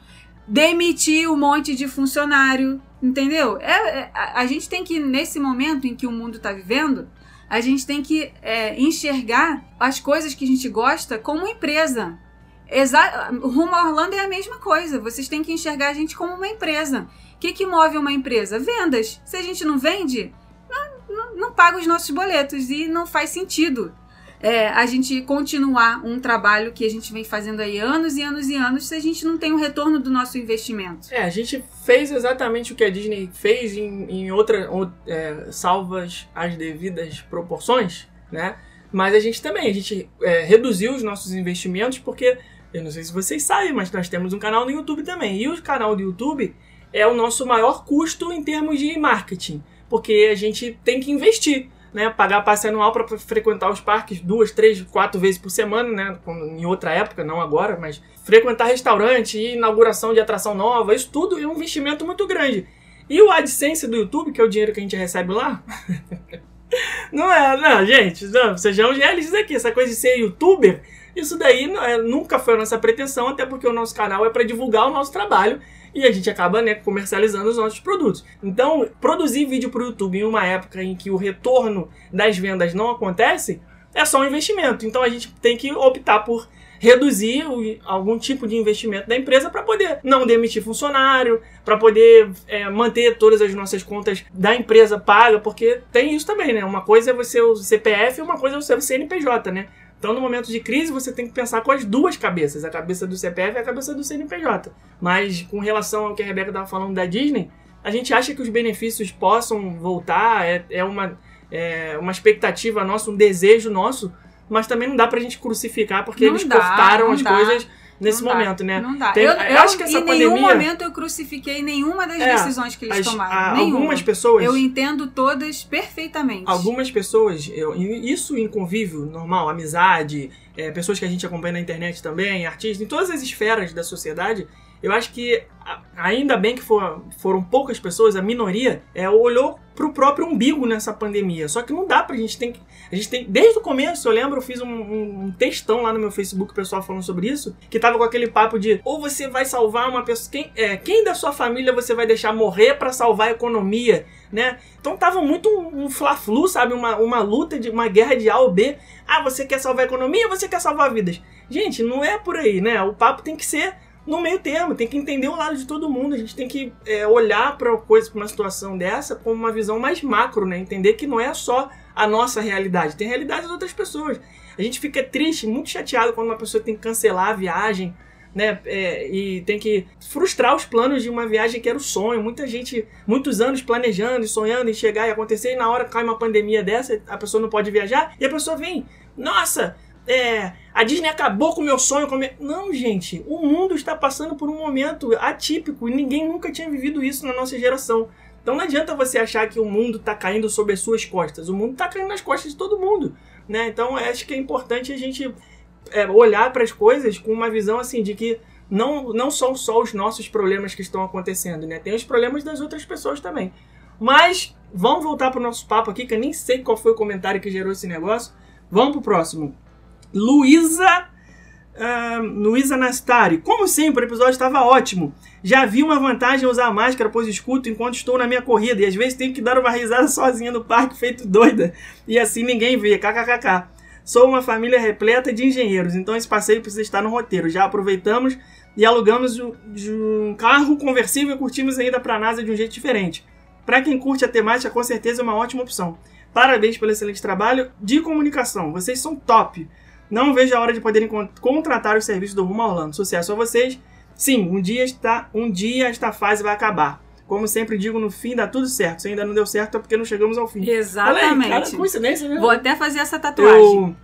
demitir um monte de funcionário, entendeu? É, é, a, gente tem que, nesse momento em que o mundo está vivendo, a gente tem que é, enxergar as coisas que a gente gosta como empresa. Exa Rumo a Orlando é a mesma coisa. Vocês têm que enxergar a gente como uma empresa. O que, que move uma empresa? Vendas. Se a gente não vende, não, não, não paga os nossos boletos e não faz sentido. É, a gente continuar um trabalho que a gente vem fazendo aí anos e anos e anos se a gente não tem o retorno do nosso investimento. É, a gente fez exatamente o que a Disney fez em, em é, salvas as devidas proporções, né? Mas a gente também, a gente é, reduziu os nossos investimentos porque, eu não sei se vocês sabem, mas nós temos um canal no YouTube também. E o canal do YouTube é o nosso maior custo em termos de marketing, porque a gente tem que investir. Né, pagar passe anual para frequentar os parques duas, três, quatro vezes por semana, né? Em outra época, não agora, mas frequentar restaurante, inauguração de atração nova, isso tudo é um investimento muito grande. E o AdSense do YouTube, que é o dinheiro que a gente recebe lá, não é, não, gente, não, sejamos realistas aqui, essa coisa de ser youtuber, isso daí é- nunca foi a nossa pretensão, até porque o nosso canal é para divulgar o nosso trabalho e a gente acaba né, comercializando os nossos produtos. Então, produzir vídeo para o YouTube em uma época em que o retorno das vendas não acontece é só um investimento. Então, a gente tem que optar por reduzir o- algum tipo de investimento da empresa para poder não demitir funcionário, para poder é, manter todas as nossas contas da empresa paga, porque tem isso também, né? Uma coisa é você o CPF uma coisa é você o CNPJ, né? Então, no momento de crise, você tem que pensar com as duas cabeças, a cabeça do CPF e a cabeça do CNPJ. Mas, com relação ao que a Rebeca estava falando da Disney, a gente acha que os benefícios possam voltar, é, é uma, é uma expectativa nossa, um desejo nosso, mas também não dá pra gente crucificar porque Não eles dá, cortaram as dá. coisas nesse Não dá, momento, né? Não dá. Tem- eu, eu acho que essa em nenhum pandemia- momento eu crucifiquei nenhuma das É, decisões que eles As- tomaram. a- algumas pessoas. Eu entendo todas perfeitamente. Algumas pessoas, eu- isso em convívio normal, amizade, é, pessoas que a gente acompanha na internet também, artistas, em todas as esferas da sociedade, eu acho que ainda bem que for- foram poucas pessoas, a minoria, é, olhou pro próprio umbigo nessa pandemia. Só que não dá pra gente tem. A gente tem. Desde o começo, eu lembro, eu fiz um, um- textão lá no meu Facebook, pessoal falando sobre isso, que tava com aquele papo de ou você vai salvar uma pessoa. Quem, é, quem da sua família você vai deixar morrer pra salvar a economia? Né? Então tava muito um, um fla-flu, sabe? Uma, uma luta de uma guerra de A ou B. Ah, você quer salvar a economia você quer salvar vidas? Gente, não é por aí, né? O papo tem que ser no meio termo, tem que entender o lado de todo mundo. A gente tem que é, olhar para coisa, para uma situação dessa com uma visão mais macro, né? Entender que não é só a nossa realidade, tem a realidade das outras pessoas. A gente fica triste, muito chateado quando uma pessoa tem que cancelar a viagem, né? É, e tem que frustrar os planos de uma viagem que era o sonho. Muita gente, muitos anos planejando sonhando em chegar e acontecer, e na hora cai uma pandemia dessa, a pessoa não pode viajar, e a pessoa vem, nossa, é, a Disney acabou com o meu sonho. Com. Não, gente. O mundo está passando por um momento atípico e ninguém nunca tinha vivido isso na nossa geração. Então não adianta você achar que o mundo está caindo sobre as suas costas. O mundo está caindo nas costas de todo mundo. Né? Então acho que é importante a gente é, olhar para as coisas com uma visão assim de que não, não são só os nossos problemas que estão acontecendo, né? Tem os problemas das outras pessoas também. Mas vamos voltar para o nosso papo aqui, que eu nem sei qual foi o comentário que gerou esse negócio. Vamos pro próximo. Luísa. Uh, Luísa Nastari. Como sempre, o episódio estava ótimo. Já vi uma vantagem usar máscara, pois escuto enquanto estou na minha corrida. E às vezes tenho que dar uma risada sozinha no parque, feito doida. E assim ninguém vê. KKKK. Sou uma família repleta de engenheiros, então esse passeio precisa estar no roteiro. Já aproveitamos e alugamos um carro conversível e curtimos ainda para a NASA de um jeito diferente. Para quem curte a temática, com certeza é uma ótima opção. Parabéns pelo excelente trabalho de comunicação. Vocês são top. Não vejo a hora de poderem contratar os serviços do Rumo Orlando. Sucesso a vocês. Sim, um dia, está, um dia esta fase vai acabar. Como sempre digo, no fim dá tudo certo. Se ainda não deu certo é porque não chegamos ao fim. Exatamente. Aí, cara, coincidência mesmo. Vou até fazer essa tatuagem.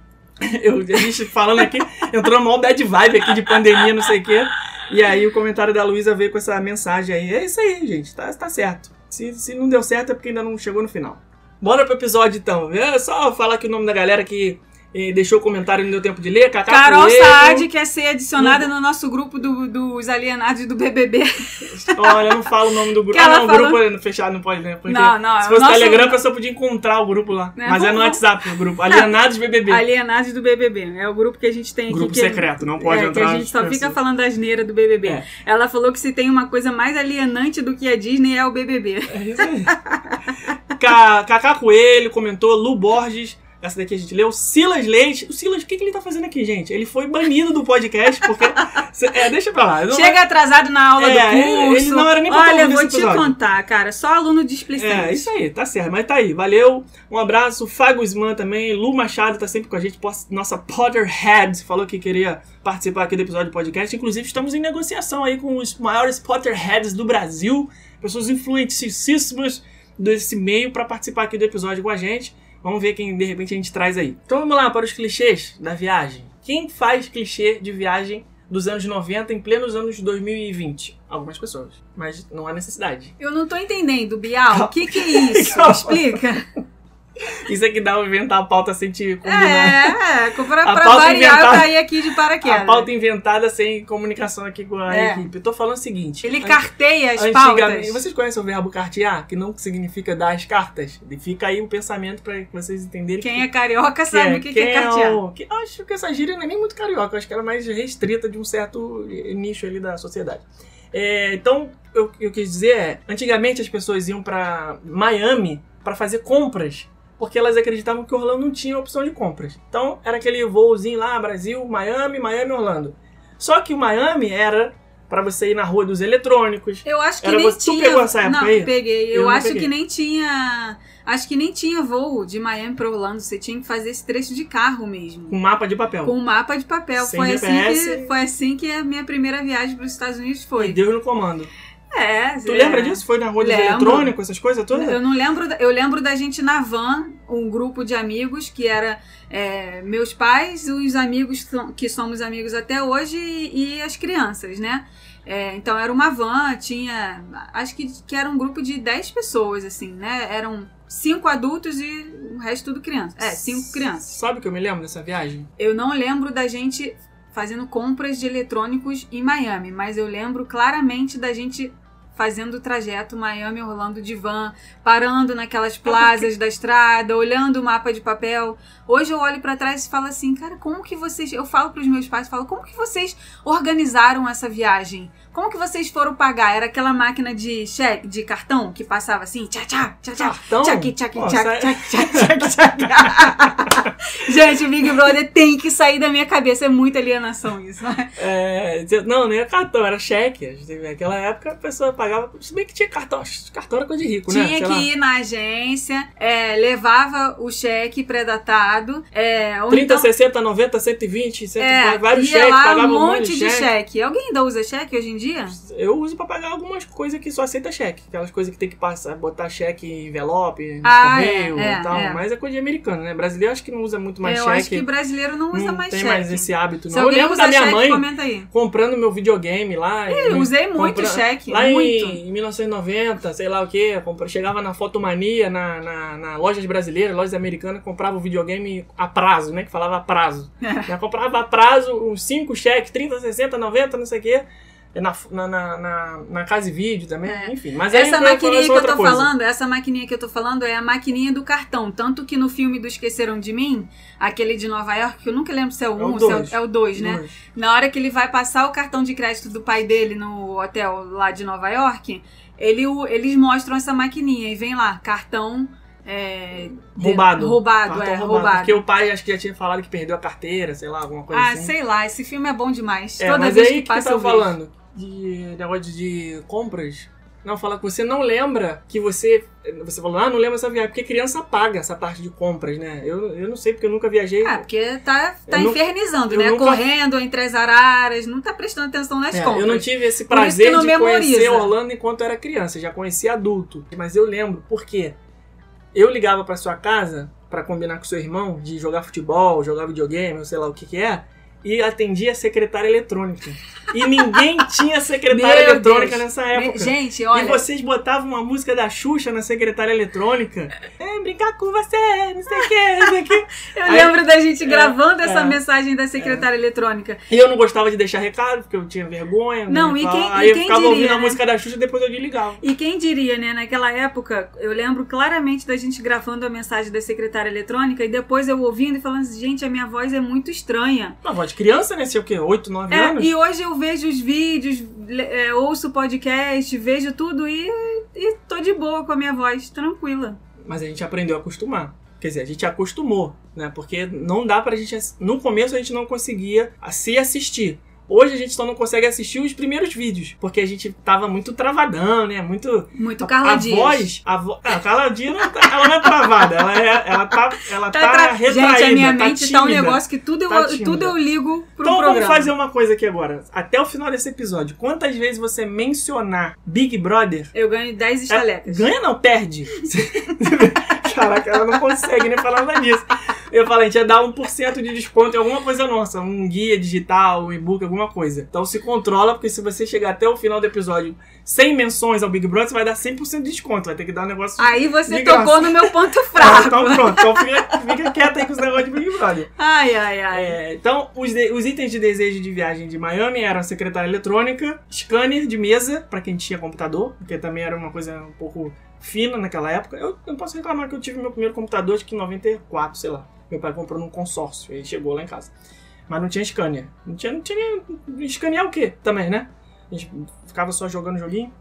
Eu, eu, a gente falando aqui, entrou uma bad vibe aqui de pandemia, não sei o quê. E aí o comentário da Luísa veio com essa mensagem aí. É isso aí, gente. Tá, tá certo. Se, se não deu certo é porque ainda não chegou no final. Bora pro episódio então. É só falar aqui o nome da galera que eh, deixou o comentário e não deu tempo de ler. Cacá Carol Coelho. Saad quer ser adicionada no nosso grupo do- dos alienados do BBB. Olha, não fala o nome do grupo. Que Ah, não, o falou- grupo é fechado, não pode, né? Porque Não, não, Se o fosse nosso- Telegram, a pessoa podia encontrar o grupo lá. Né, Mas é no vamos- WhatsApp o grupo. Alienados BBB. Alienados do BBB. É o grupo que a gente tem aqui. Grupo que secreto, não pode é, entrar Que a gente só as fica pessoas. falando da asneira do BBB. É. Ela falou que se tem uma coisa mais alienante do que a Disney é o BBB. É isso aí. Ca- Cacá Coelho comentou, Lu Borges, essa daqui a gente leu, Silas Leite. O Silas, o que, que ele tá fazendo aqui, gente? Ele foi banido do podcast porque. É, deixa pra lá. Chega atrasado na aula É, do curso. ele não era nem pra Olha, vou te episódio. contar, cara. Só aluno displicente. É, isso aí, tá certo. Mas tá aí, valeu. Um abraço. Fagusman também. Lu Machado tá sempre com a gente. Nossa Potterhead falou que queria participar aqui do episódio do podcast. Inclusive, estamos em negociação aí com os maiores Potterheads do Brasil. Pessoas influentíssimas desse meio para participar aqui do episódio com a gente. Vamos ver quem de repente a gente traz aí. Então vamos lá para os clichês da viagem. Quem faz clichê de viagem dos anos 90 em plenos anos 2020? Algumas pessoas, mas não há necessidade. Eu não tô entendendo, Bial. O que que é isso? Explica. Isso aqui dá pra inventar a pauta sem te combinar. É, é. Pra, A pra pauta variar, eu inventada. caí aqui de paraquedas. A pauta inventada sem comunicação aqui com a É. equipe. Eu tô falando o seguinte. Ele carteia as pautas. vocês conhecem o verbo cartear, que não significa dar as cartas? Fica aí o pensamento pra vocês entenderem Quem que, é carioca sabe o que, que é quem cartear. o- que- acho que essa gíria não é nem muito carioca, acho que era mais restrita de um certo nicho ali da sociedade. É, então, eu- o que eu quis dizer é, antigamente as pessoas iam pra Miami pra fazer compras, porque elas acreditavam que Orlando não tinha opção de compras. Então, era aquele voozinho lá, Brasil, Miami, Miami, Orlando. Só que o Miami era pra você ir na rua dos eletrônicos, Eu acho que Era nem você- tu tinha. pegou essa época não, aí? peguei. Eu Eu, acho peguei. que nem tinha. Acho que nem tinha voo de Miami pra Orlando. Você tinha que fazer esse trecho de carro mesmo. com mapa de papel. Com um mapa de papel. Sem Foi assim, GPS. que, foi assim que a minha primeira viagem para os Estados Unidos E foi. Deus no comando. É, Tu é. lembra disso? Foi na rua dos Lembro. eletrônicos, essas coisas todas? Eu não lembro, da- eu lembro da gente na van, um grupo de amigos que era é, meus pais, os amigos que somos amigos até hoje e, e as crianças, né? É, então era uma van, tinha. Acho que, que era um grupo de 10 pessoas, assim, né? Eram cinco adultos e o resto tudo criança. É, cinco crianças. Sabe o que eu me lembro dessa viagem? Eu não lembro da gente fazendo compras de eletrônicos em Miami, mas eu lembro claramente da gente fazendo o trajeto Miami Orlando de van, parando naquelas plazas da estrada, olhando o mapa de papel. Hoje eu olho pra trás e falo assim, cara, como que vocês, eu falo pros meus pais, falo, como que vocês organizaram essa viagem? Como que vocês foram pagar? Era aquela máquina de cheque, de cartão que passava assim, tchá tchá, tchá tchá. Cartão? Tchac, tchac, Pô, tchac, sai- tchac, tchac, tchac, tchac. Gente, o Big Brother tem que sair da minha cabeça. É muita alienação isso. É, não, nem era cartão, era cheque. Naquela época a pessoa pagava. Se bem que tinha cartão. Cartão era coisa de rico, né? Tinha que lá. ir na agência, é, levava o cheque pré-datado. É, ou 30, então, 60, 90, 120, 100, é, vários cheques, pagava um um monte de cheque. Alguém ainda usa cheque hoje em dia? Dia? Eu uso pra pagar algumas coisas que só aceita cheque. Aquelas coisas que tem que passar, botar cheque em envelope, no Ah, correio é, é, e tal. é. Mas é coisa de americano, né? Brasileiro acho que não usa muito mais eu cheque. acho que brasileiro não usa não mais tem cheque. mais esse hábito, não. Eu lembro da minha cheque, mãe comprando meu videogame lá. Eu usei muito compra- cheque, Lá muito. Em, em 1990, sei lá o que, chegava na Fotomania, na, na, na lojas brasileiras, lojas americanas, comprava o videogame a prazo, né? Que falava a prazo. É. Já comprava a prazo, uns 5 cheques, 30, 60, 90, não sei o quê. Na, na, na, na, casa e vídeo também, É. enfim. Mas Essa maquininha que eu tô coisa. falando, essa maquininha que eu tô falando é a maquininha do cartão. Tanto que no filme do Esqueceram de Mim, aquele de Nova York, que eu nunca lembro se é o É o 1 se dois. é o 2, né? Dois. Na hora que ele vai passar o cartão de crédito do pai dele no hotel lá de Nova York, ele, eles mostram essa maquininha e vem lá, cartão. é, Roubado. Roubado, Cartão é, roubado. Porque o pai acho que já tinha falado que perdeu a carteira, sei lá, alguma coisa Ah, assim. sei lá, esse filme é bom demais. É, Toda mas vez aí que que passa eu eu falando de negócio de compras. Não, fala que você não lembra que você. Você falou, ah, não lembra essa viagem. Porque criança paga essa parte de compras, né? Eu, eu não sei, porque eu nunca viajei. Ah, porque tá, tá Eu infernizando, né? nunca- Correndo entre as araras, não tá prestando atenção nas É, compras. eu não tive esse prazer de memoriza. conhecer Orlando enquanto eu era criança. Já conhecia adulto. Mas eu lembro, por quê? Eu ligava pra sua casa pra combinar com seu irmão de jogar futebol, jogar videogame, ou sei lá o que que é. E atendia a secretária eletrônica. E ninguém tinha secretária Meu eletrônica Deus. nessa época. Gente, E olha. vocês botavam uma música da Xuxa na secretária eletrônica. É, brincar com você, não sei o que, não sei o que. Eu Aí- lembro da gente gravando essa é, mensagem da secretária eletrônica. E eu não gostava de deixar recado, porque eu tinha vergonha. Não, né, e tal. quem- e Aí eu quem ficava diria, ouvindo a né? música da Xuxa e depois eu desligava. E quem diria, né? Naquela época, eu lembro claramente da gente gravando a mensagem da secretária eletrônica e depois eu ouvindo e falando assim, gente, a minha voz é muito estranha. Uma voz de criança, né? Sei o quê? 8, 9 É, anos? e hoje eu vejo os vídeos, é, ouço o podcast, vejo tudo e, e tô de boa com a minha voz, tranquila. Mas a gente aprendeu a acostumar. Quer dizer, a gente acostumou, né? Porque não dá pra gente. No começo a gente não conseguia se assistir. Hoje a gente só não consegue assistir os primeiros vídeos, porque a gente tava muito travadão, né? Muito. Muito Carla a Dias. voz. A vo... ah, a Carla Dias não tá- ela não é travada, ela, é, ela tá, ela tá, Tá tra- retraída. Gente, a minha tá mente tá um tímida. negócio que tudo eu, Tá tímida. tudo eu ligo pro Então programa. vamos fazer uma coisa aqui agora. Até o final desse episódio, quantas vezes você mencionar Big Brother, Eu ganho 10 estalecas. É, ganha não, perde. Caraca, ela não consegue nem falar nada disso. Eu falei, a gente ia dar 1% de desconto em alguma coisa nossa, um guia digital, um e-book, alguma coisa. Então se controla, porque se você chegar até o final do episódio sem menções ao Big Brother, você vai dar 100% de desconto. Vai ter que dar um negócio. Aí você tocou graça. no meu ponto Ah, fraco. então pronto, então fica, fica quieto aí com os negócios de Big Brother. Ai, ai, ai. É, então, os, de- os itens de desejo de viagem de Miami eram secretária eletrônica, scanner de mesa, pra quem tinha computador, porque também era uma coisa um pouco fina naquela época. Eu não posso reclamar que eu tive meu primeiro computador, acho que em 94, sei lá. Meu pai comprou num consórcio, ele chegou lá em casa. Mas não tinha scanner. Não tinha, não tinha nem. Escanear o quê? Também, né? A gente ficava só jogando joguinho.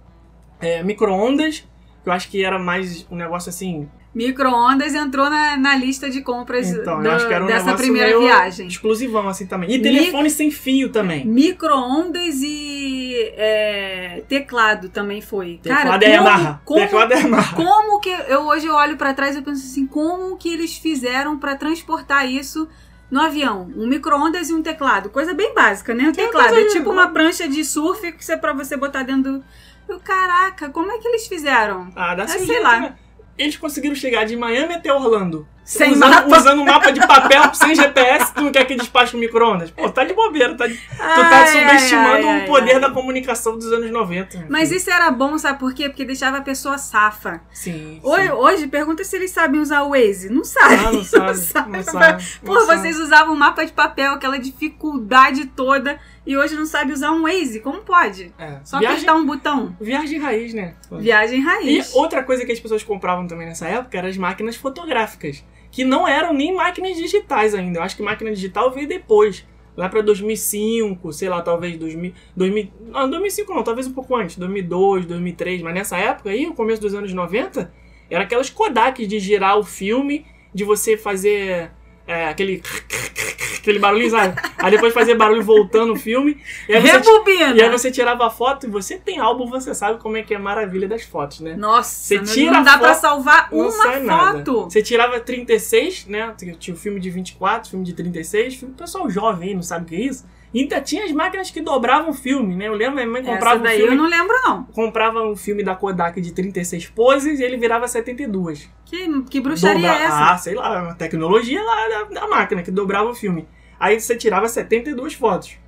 É, micro-ondas, que eu acho que era mais um negócio assim. Micro-ondas entrou na, na lista de compras Então, do- acho que era um dessa primeira viagem. exclusivão assim também. E Mi- telefone sem fio também. Micro-ondas e é, teclado também foi. Teclado Cara, é como, Yamaha. como, Teclado é Yamaha. como que eu hoje eu olho pra trás e penso assim, como que eles fizeram pra transportar isso no avião? Um micro-ondas e um teclado, coisa bem básica, né? O teclado é tipo uma prancha de surf que é pra você botar dentro do eu, Caraca, como é que eles fizeram? Ah, dá É, sei lá. Eles conseguiram chegar de Miami até Orlando. Sem usando, mapa. Usando um mapa de papel, sem GPS, tu não quer que despache com micro-ondas? Pô, tá de bobeira, tá de- tu tá Ai, subestimando ai, ai, o poder ai. da comunicação dos anos 90. meu Mas isso era bom, sabe por quê? Porque deixava a pessoa safa. Sim. Hoje, sim. hoje, pergunta se eles sabem usar o Waze. Não sabem. Ah, não sabe. Não sabe. Pô, não sabe. vocês usavam mapa de papel, aquela dificuldade toda, e hoje não sabe usar um Waze. Como pode? É. Só Viagem, apertar um botão. viagem raiz, né? Viagem E raiz. outra coisa que as pessoas compravam também nessa época eram as máquinas fotográficas, que não eram nem máquinas digitais ainda. Eu acho que máquina digital veio depois, lá pra 2005, sei lá, talvez 2000, 2000, não, 2005 não, talvez um pouco antes, 2002, 2003, mas nessa época aí, o começo dos anos 90, era aquelas Kodak de girar o filme, de você fazer é, aquele aquele barulhinho, sabe? Aí depois fazia barulho voltando o filme. E aí, você, Rebobina! e aí você tirava a foto e você tem álbum, você sabe como é que é a maravilha das fotos, né? Nossa, Você não- tira não dá pra foto, salvar Não uma sai nada. foto. Você tirava 36, né? Tinha o filme de 24, filme de 36, filme pessoal jovem aí, não sabe o que é isso. E ainda tinha as máquinas que dobravam o filme, né? Eu lembro, minha mãe Essa comprava um daí filme, eu não lembro, não. comprava um filme da Kodak de 36 poses e ele virava 72. Que, que bruxaria Dobra- é essa? Ah, sei lá, uma tecnologia lá da, da máquina que dobrava o filme. Aí você tirava 72 fotos.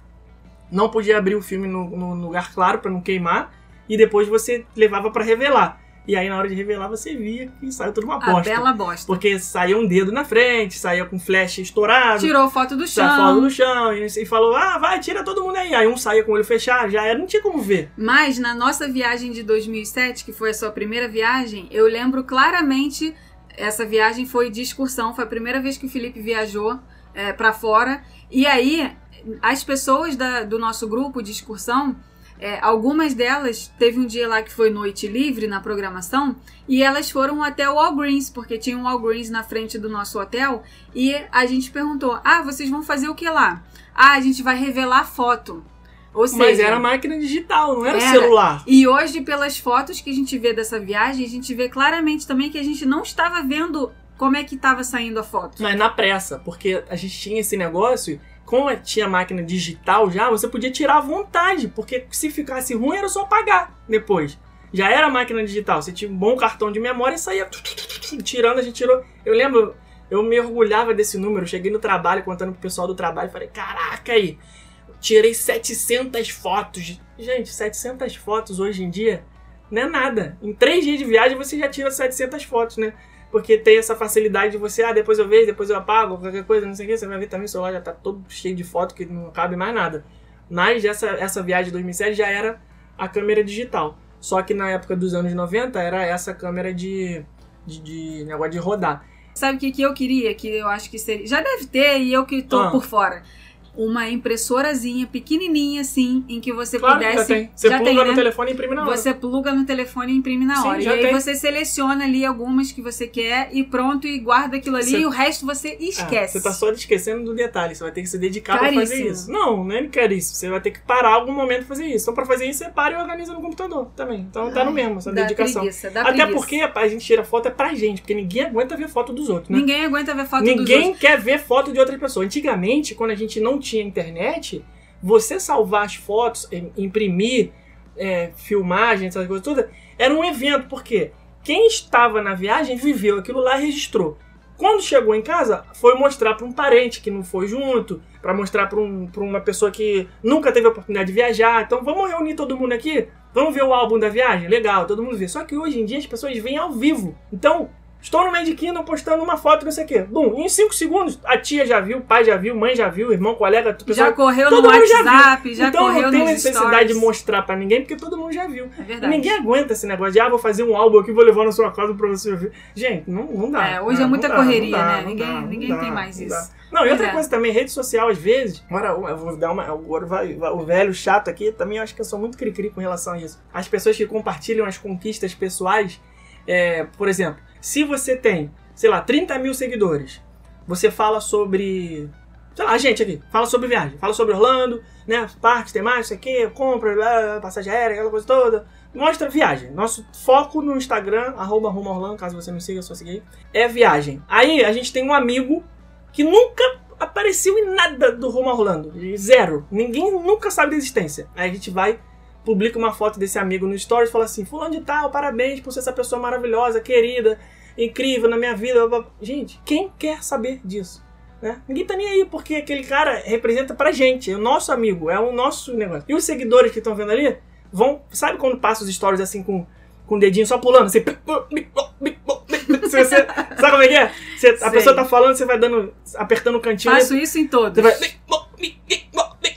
Não podia abrir o filme no, no lugar claro pra não queimar. E depois você levava pra revelar. E aí na hora de revelar você via que saiu tudo uma A bosta. bela bosta. Porque saía um dedo na frente, saía com flash estourado. Tirou foto do chão. foto no chão e, e falou: Ah, vai, tira todo mundo aí. Aí um saía com o olho fechado, já era, não tinha como ver. Mas na nossa viagem de 2007, que foi a sua primeira viagem, eu lembro claramente. Essa viagem foi de excursão, foi a primeira vez que o Felipe viajou é, para fora. E aí, as pessoas da- do nosso grupo de excursão, é, algumas delas, teve um dia lá que foi noite livre na programação, e elas foram até o Walgreens, porque tinha um Walgreens na frente do nosso hotel, e a gente perguntou: Ah, vocês vão fazer o que lá? Ah, a gente vai revelar foto. Ou seja, Mas era máquina digital, não era, Era. celular. e hoje, pelas fotos que a gente vê dessa viagem, a gente vê claramente também que a gente não estava vendo como é que estava saindo a foto. Mas na pressa, porque a gente tinha esse negócio, como tinha máquina digital já, você podia tirar à vontade, porque se ficasse ruim era só apagar depois. Já era máquina digital, você tinha um bom cartão de memória e saía tirando, a gente tirou. Eu lembro, eu me orgulhava desse número, cheguei no trabalho contando pro pessoal do trabalho, falei, caraca aí, tirei 700 fotos. Gente, 700 fotos hoje em dia não é nada. Em três dias de viagem você já tira 700 fotos, né? Porque tem essa facilidade de você, ah, depois eu vejo, depois eu apago, qualquer coisa, não sei o que. Você vai ver também o celular já tá todo cheio de foto que não cabe mais nada. Mas essa, essa viagem de 2007 já era a câmera digital. Só que na época dos anos 90 era essa câmera de, de, de negócio de rodar. Sabe o que, que eu queria? Que eu acho que seria. Já deve ter, e eu que tô Ah. por fora. Uma impressorazinha pequenininha assim, em que você Claro pudesse. já tem. Você já pluga tem, no né? telefone e imprime na hora. Você pluga no telefone e imprime na Sim, hora. e aí tem. você seleciona ali algumas que você quer e pronto, e guarda aquilo ali Você- e o resto você Ah, esquece. você tá só esquecendo do detalhe, você vai ter que se dedicar pra fazer isso. Não, não é caríssimo. Você vai ter que parar algum momento pra fazer isso. Então, pra fazer isso, você para e organiza no computador também. Então, tá no mesmo, essa dedicação. preguiça, Até preguiça. porque a gente tira foto é pra gente, porque ninguém aguenta ver foto dos outros, né? Ninguém aguenta ver foto dos Ninguém outros. quer ver foto de outra pessoa. Antigamente, quando a gente não tinha internet, você salvar as fotos, im- imprimir, é, filmagem, essas coisas todas, era um evento, porque quem estava na viagem viveu aquilo lá e registrou. Quando chegou em casa, foi mostrar para um parente que não foi junto, para mostrar para um, uma pessoa que nunca teve a oportunidade de viajar. Então vamos reunir todo mundo aqui, vamos ver o álbum da viagem? Legal, todo mundo vê. Só que hoje em dia as pessoas vêm ao vivo. Então, estou no Magic Kingdom postando uma foto, não sei o quê. Bum, em 5 segundos, a tia já viu, o pai já viu, mãe já viu, irmão, colega, pessoa Já correu todo no mundo já WhatsApp, já, então correu não tem nos necessidade stories. de mostrar pra ninguém, porque todo mundo já viu. É verdade. ninguém aguenta esse negócio de, ah, vou fazer um álbum aqui, vou levar na sua casa pra você ver. Gente, não, não dá. É, hoje Não, é muita não dá, correria, não dá, né? não Ninguém- dá, não ninguém tem mais não isso. Não, e outra é. coisa também, rede social, às vezes, agora eu vou dar uma. Agora vai, vai- o velho chato aqui, também eu acho que eu sou muito cri-cri com relação a isso. As pessoas que compartilham as conquistas pessoais, é, por exemplo, se você tem, sei lá, 30 mil seguidores, você fala sobre. Sei lá, a gente aqui, fala sobre viagem, fala sobre Orlando, né? Parques, temáticos, isso aqui, compra, blá, passagem aérea, aquela coisa toda. Mostra viagem. Nosso foco no Instagram, arroba Orlando, caso você não siga, é só seguir é viagem. Aí a gente tem um amigo que nunca apareceu em nada do Rumo Orlando. Zero. Ninguém nunca sabe da existência. Aí a gente vai, publica uma foto desse amigo no Stories fala assim: Fulano de tal, parabéns por ser essa pessoa maravilhosa, querida, incrível na minha vida. blá, blá. Gente, quem quer saber disso? Né? Ninguém tá nem aí, porque aquele cara representa pra gente, é o nosso amigo, é o nosso negócio. E os seguidores que estão vendo ali vão. Sabe quando passa os stories assim com, com o dedinho só pulando? Assim, você, sabe como é que é? Você- a pessoa tá falando, você vai dando. apertando o cantinho. Faço isso em todos. Você vai.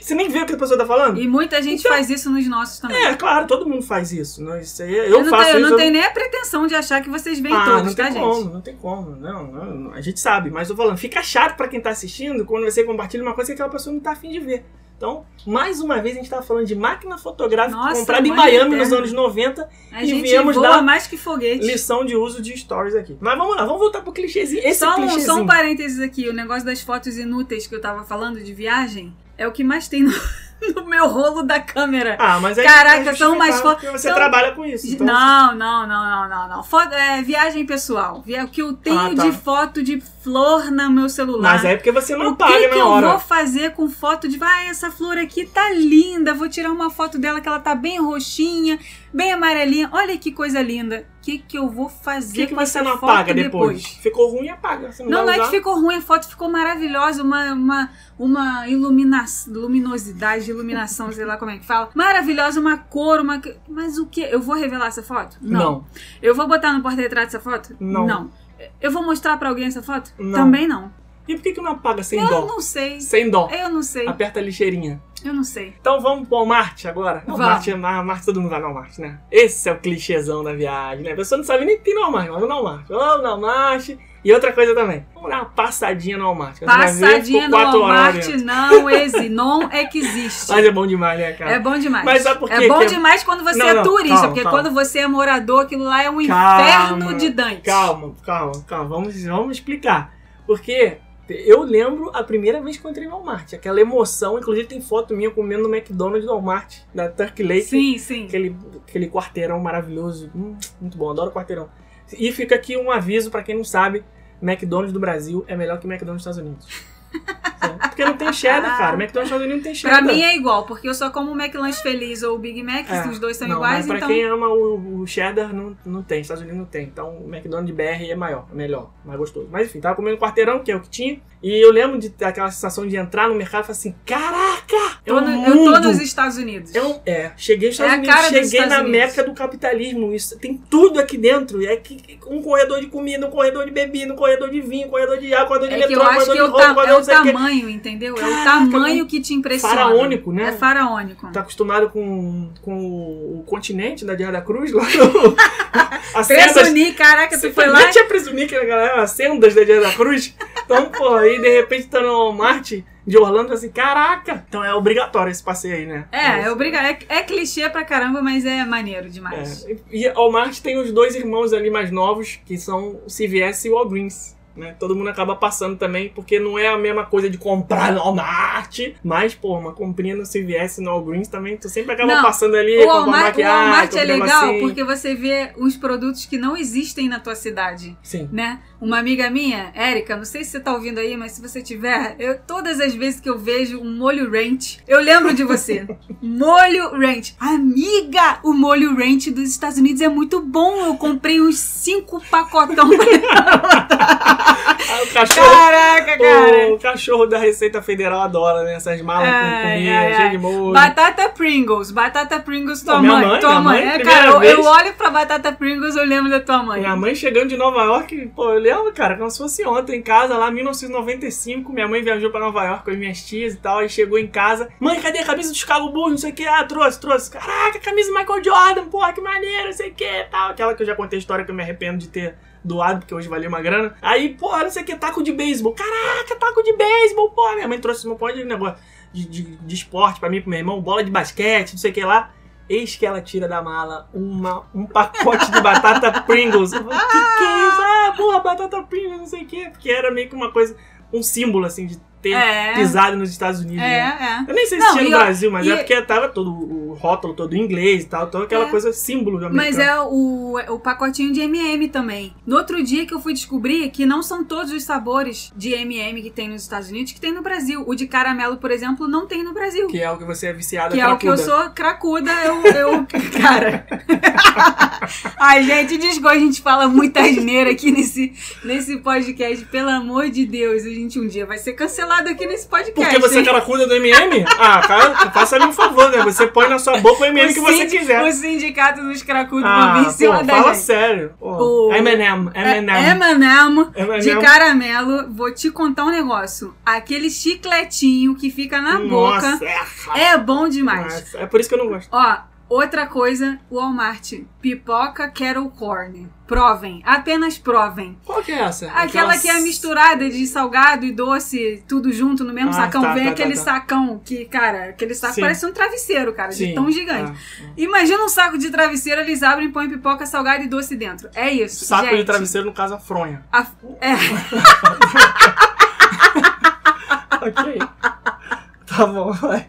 Você nem vê o que a pessoa tá falando? E muita gente Então- faz isso nos nossos também. É, claro, todo mundo faz isso. Não, isso aí, eu, eu não, faço tenho, eu isso. não tenho nem a pretensão de achar que vocês veem ah, todos, não tem tá, como, gente? não tem como. Não, não, não, a gente sabe, mas tô falando, fica chato pra quem tá assistindo quando você compartilha uma coisa que aquela pessoa não tá afim de ver. Então, mais uma vez, a gente tava falando de máquina fotográfica Nossa, comprada em Miami nos anos 90, A E gente viemos dar mais que foguete. lição de uso de stories aqui. Mas vamos lá, vamos voltar pro clichêzinho. Esse Só um, clichêzinho. só um parênteses aqui, o negócio das fotos inúteis que eu tava falando de viagem é o que mais tem no, no meu rolo da câmera. Ah, mas aí Caraca, são justificado, fotos- porque Você trabalha com isso. Então Não, não, não, não, não, não. Foto, é, viagem pessoal. O que eu tenho Ah, tá. de foto de flor no meu celular. Mas é porque você não o apaga que, na que eu hora. vou fazer com foto de. Ah, essa flor aqui tá linda. Vou tirar uma foto dela que ela tá bem roxinha, bem amarelinha. Olha que coisa linda. O que, que eu vou fazer que, que com você essa não foto apaga depois? Ficou ruim, apaga. Você não, Não, não é que ficou ruim, a foto ficou maravilhosa, uma, uma, uma ilumina luminosidade, iluminação, sei lá como é que fala. Maravilhosa, uma cor, uma. Mas o que? Eu vou revelar essa foto? Não. Eu vou botar no porta-retrato essa foto? Não. Eu vou mostrar pra alguém essa foto? Não. Também não. E por que, que não apaga sem Eu dó? não sei. Sem dó. Eu não sei. Aperta a lixeirinha. Eu não sei. Então vamos pro Walmart agora? Vamos. Walmart, é- Walmart, todo mundo vai no Walmart, né? Esse é o clichêzão da viagem, né? A pessoa não sabe nem que tem no Walmart, mas vamos no Walmart. Vamos no Walmart. E outra coisa também, vamos dar uma passadinha no Walmart. Passadinha no Walmart não existe. Não existe. Mas é bom demais, né, cara? É bom demais. Mas sabe por quê? É bom Que é- demais quando você Não, é não, turista, calma, porque calma. quando você é morador, aquilo lá é um Calma, inferno de Dante. Calma, calma, calma. Vamos, vamos explicar. Porque eu lembro a primeira vez que eu entrei no Walmart. Aquela emoção. Inclusive tem foto minha comendo no McDonald's do Walmart, da Turkey Lake. Sim, sim. Aquele, aquele quarteirão maravilhoso. Hum, muito bom, adoro quarteirão. E fica aqui um aviso pra quem não sabe: McDonald's do Brasil é melhor que McDonald's dos Estados Unidos. Porque não tem cheddar, cara. McDonald's dos Estados Unidos não tem cheddar. Pra mim é igual, porque eu só como o McLanche Feliz ou o Big Mac, É, os dois são não, iguais, mas pra então... quem ama o, o cheddar, não, não tem. Estados Unidos não tem. Então o McDonald's BR é maior, é melhor, mais gostoso. Mas enfim, tava comendo quarteirão, que é o que tinha. E eu lembro de aquela sensação de entrar no mercado e falar assim: caraca! É um no- eu tô nos Estados Unidos. É, um- é, cheguei nos Estados É Unidos, cheguei na Unidos. meca do capitalismo. Isso, tem tudo aqui dentro. É que, um corredor de comida, um corredor de bebida, um corredor de vinho, um corredor de água, um corredor de É metrô, um corredor é de roupa, um corredor é o sei o tamanho, entendeu? é o Caraca, tamanho que te impressiona. Faraônico, né? É faraônico. Tá acostumado com, com o continente da Guerra da Cruz lá no. As sendas. Presuni, caraca, tu foi lá... Tinha presumir que a galera, as sendas da Guerra da Cruz. Então, pô, aí de repente tá no Walmart de Orlando assim, caraca! Então é obrigatório esse passeio aí, né? É, é, obriga... é, é clichê pra caramba, mas é maneiro demais. É, E e Walmart tem os dois irmãos ali mais novos, que são o CVS e o Walgreens. Né? Todo mundo acaba passando também, porque não é a mesma coisa de comprar no Walmart. Mas, pô, uma comprinha no CVS no Walgreens também, tu sempre acaba Não, passando ali, O Walmart, o Walmart é legal negocinho. porque você vê os produtos que não existem na tua cidade. Sim. né? Uma amiga minha, Érica, não sei se você tá ouvindo aí, mas se você tiver, eu todas as vezes que eu vejo um molho ranch, eu lembro de você. molho ranch. Amiga, o molho ranch dos Estados Unidos é muito bom. Eu comprei uns cinco pacotão. Ah, o cachorro. Caraca, cara. O cachorro da Receita Federal adora, né? Essas malas com comida, cheio de molho. Batata Pringles, batata Pringles, tua Pô, mãe, mãe, tua mãe. mãe, É, cara, eu, eu olho pra batata Pringles, eu lembro da tua mãe. Minha mãe chegando de Nova York, pô, eu lembro, cara, como se fosse ontem em casa, lá em 1995. Minha mãe viajou pra Nova York com as minhas tias e tal, aí chegou em casa. Mãe, cadê a camisa do Chicago Bulls? Não sei o que. Ah, trouxe, trouxe. Caraca, camisa Michael Jordan, porra, que maneiro, não sei o que tal. Aquela que eu já contei a história que eu me arrependo de ter doado, porque hoje valia uma grana. Aí, pô, não sei o que, taco de beisebol. Caraca, taco de beisebol, pô. Minha mãe trouxe um monte de negócio de, de, de esporte pra mim, pro meu irmão, bola de basquete, não sei o que lá. Eis que ela tira da mala uma, um pacote de batata Pringles. Eu falei, que que é isso? Ah, porra, batata Pringles, não sei o que. Porque era meio que uma coisa, um símbolo, assim, de ter É. pisado nos Estados Unidos. né? É, é. Eu nem sei se Não, tinha no eu- Brasil, mas e- é porque tava todo o rótulo todo em inglês e tal, toda aquela É. coisa símbolo de Mas americano. é o, o pacotinho de MM também. No outro dia que eu fui descobrir que não são todos os sabores de MM que tem nos Estados Unidos que tem no Brasil. O de caramelo, por exemplo, não tem no Brasil. Que é o que você é viciado Que é o que eu cracuda. sou cracuda, eu. eu cara. Ai, gente, desculpa, a gente fala muita asneira aqui nesse, nesse podcast. Pelo amor de Deus, a gente um dia vai ser cancelado aqui nesse podcast. Porque você é cracuda do MM? Ah, cara, faça-me um favor, né? Você põe na sua boca o MM que O você sind- quiser. O sindicato dos cracudos Ah, vão vir em cima pô, da fala gente. sério. Pô, O- M&M, M&M. M&M de caramelo. Vou te contar um negócio. Aquele chicletinho que fica na boca Nossa, é, é bom demais. Nossa, é por isso que eu não gosto. Ó, Outra coisa, Walmart. Pipoca Kettle Corn. Provem. Apenas provem. Qual que é essa? Aquela que é misturada de salgado e doce, tudo junto no mesmo Ah, sacão. tá, Vem tá, aquele tá, tá. sacão que, cara, aquele saco Sim. parece um travesseiro, cara, de Sim. tão gigante. Ah, Imagina um saco de travesseiro, eles abrem e põem pipoca salgada e doce dentro. É isso. Saco gente. de travesseiro, no caso, a fronha. A- é. ok. Tá bom, vai.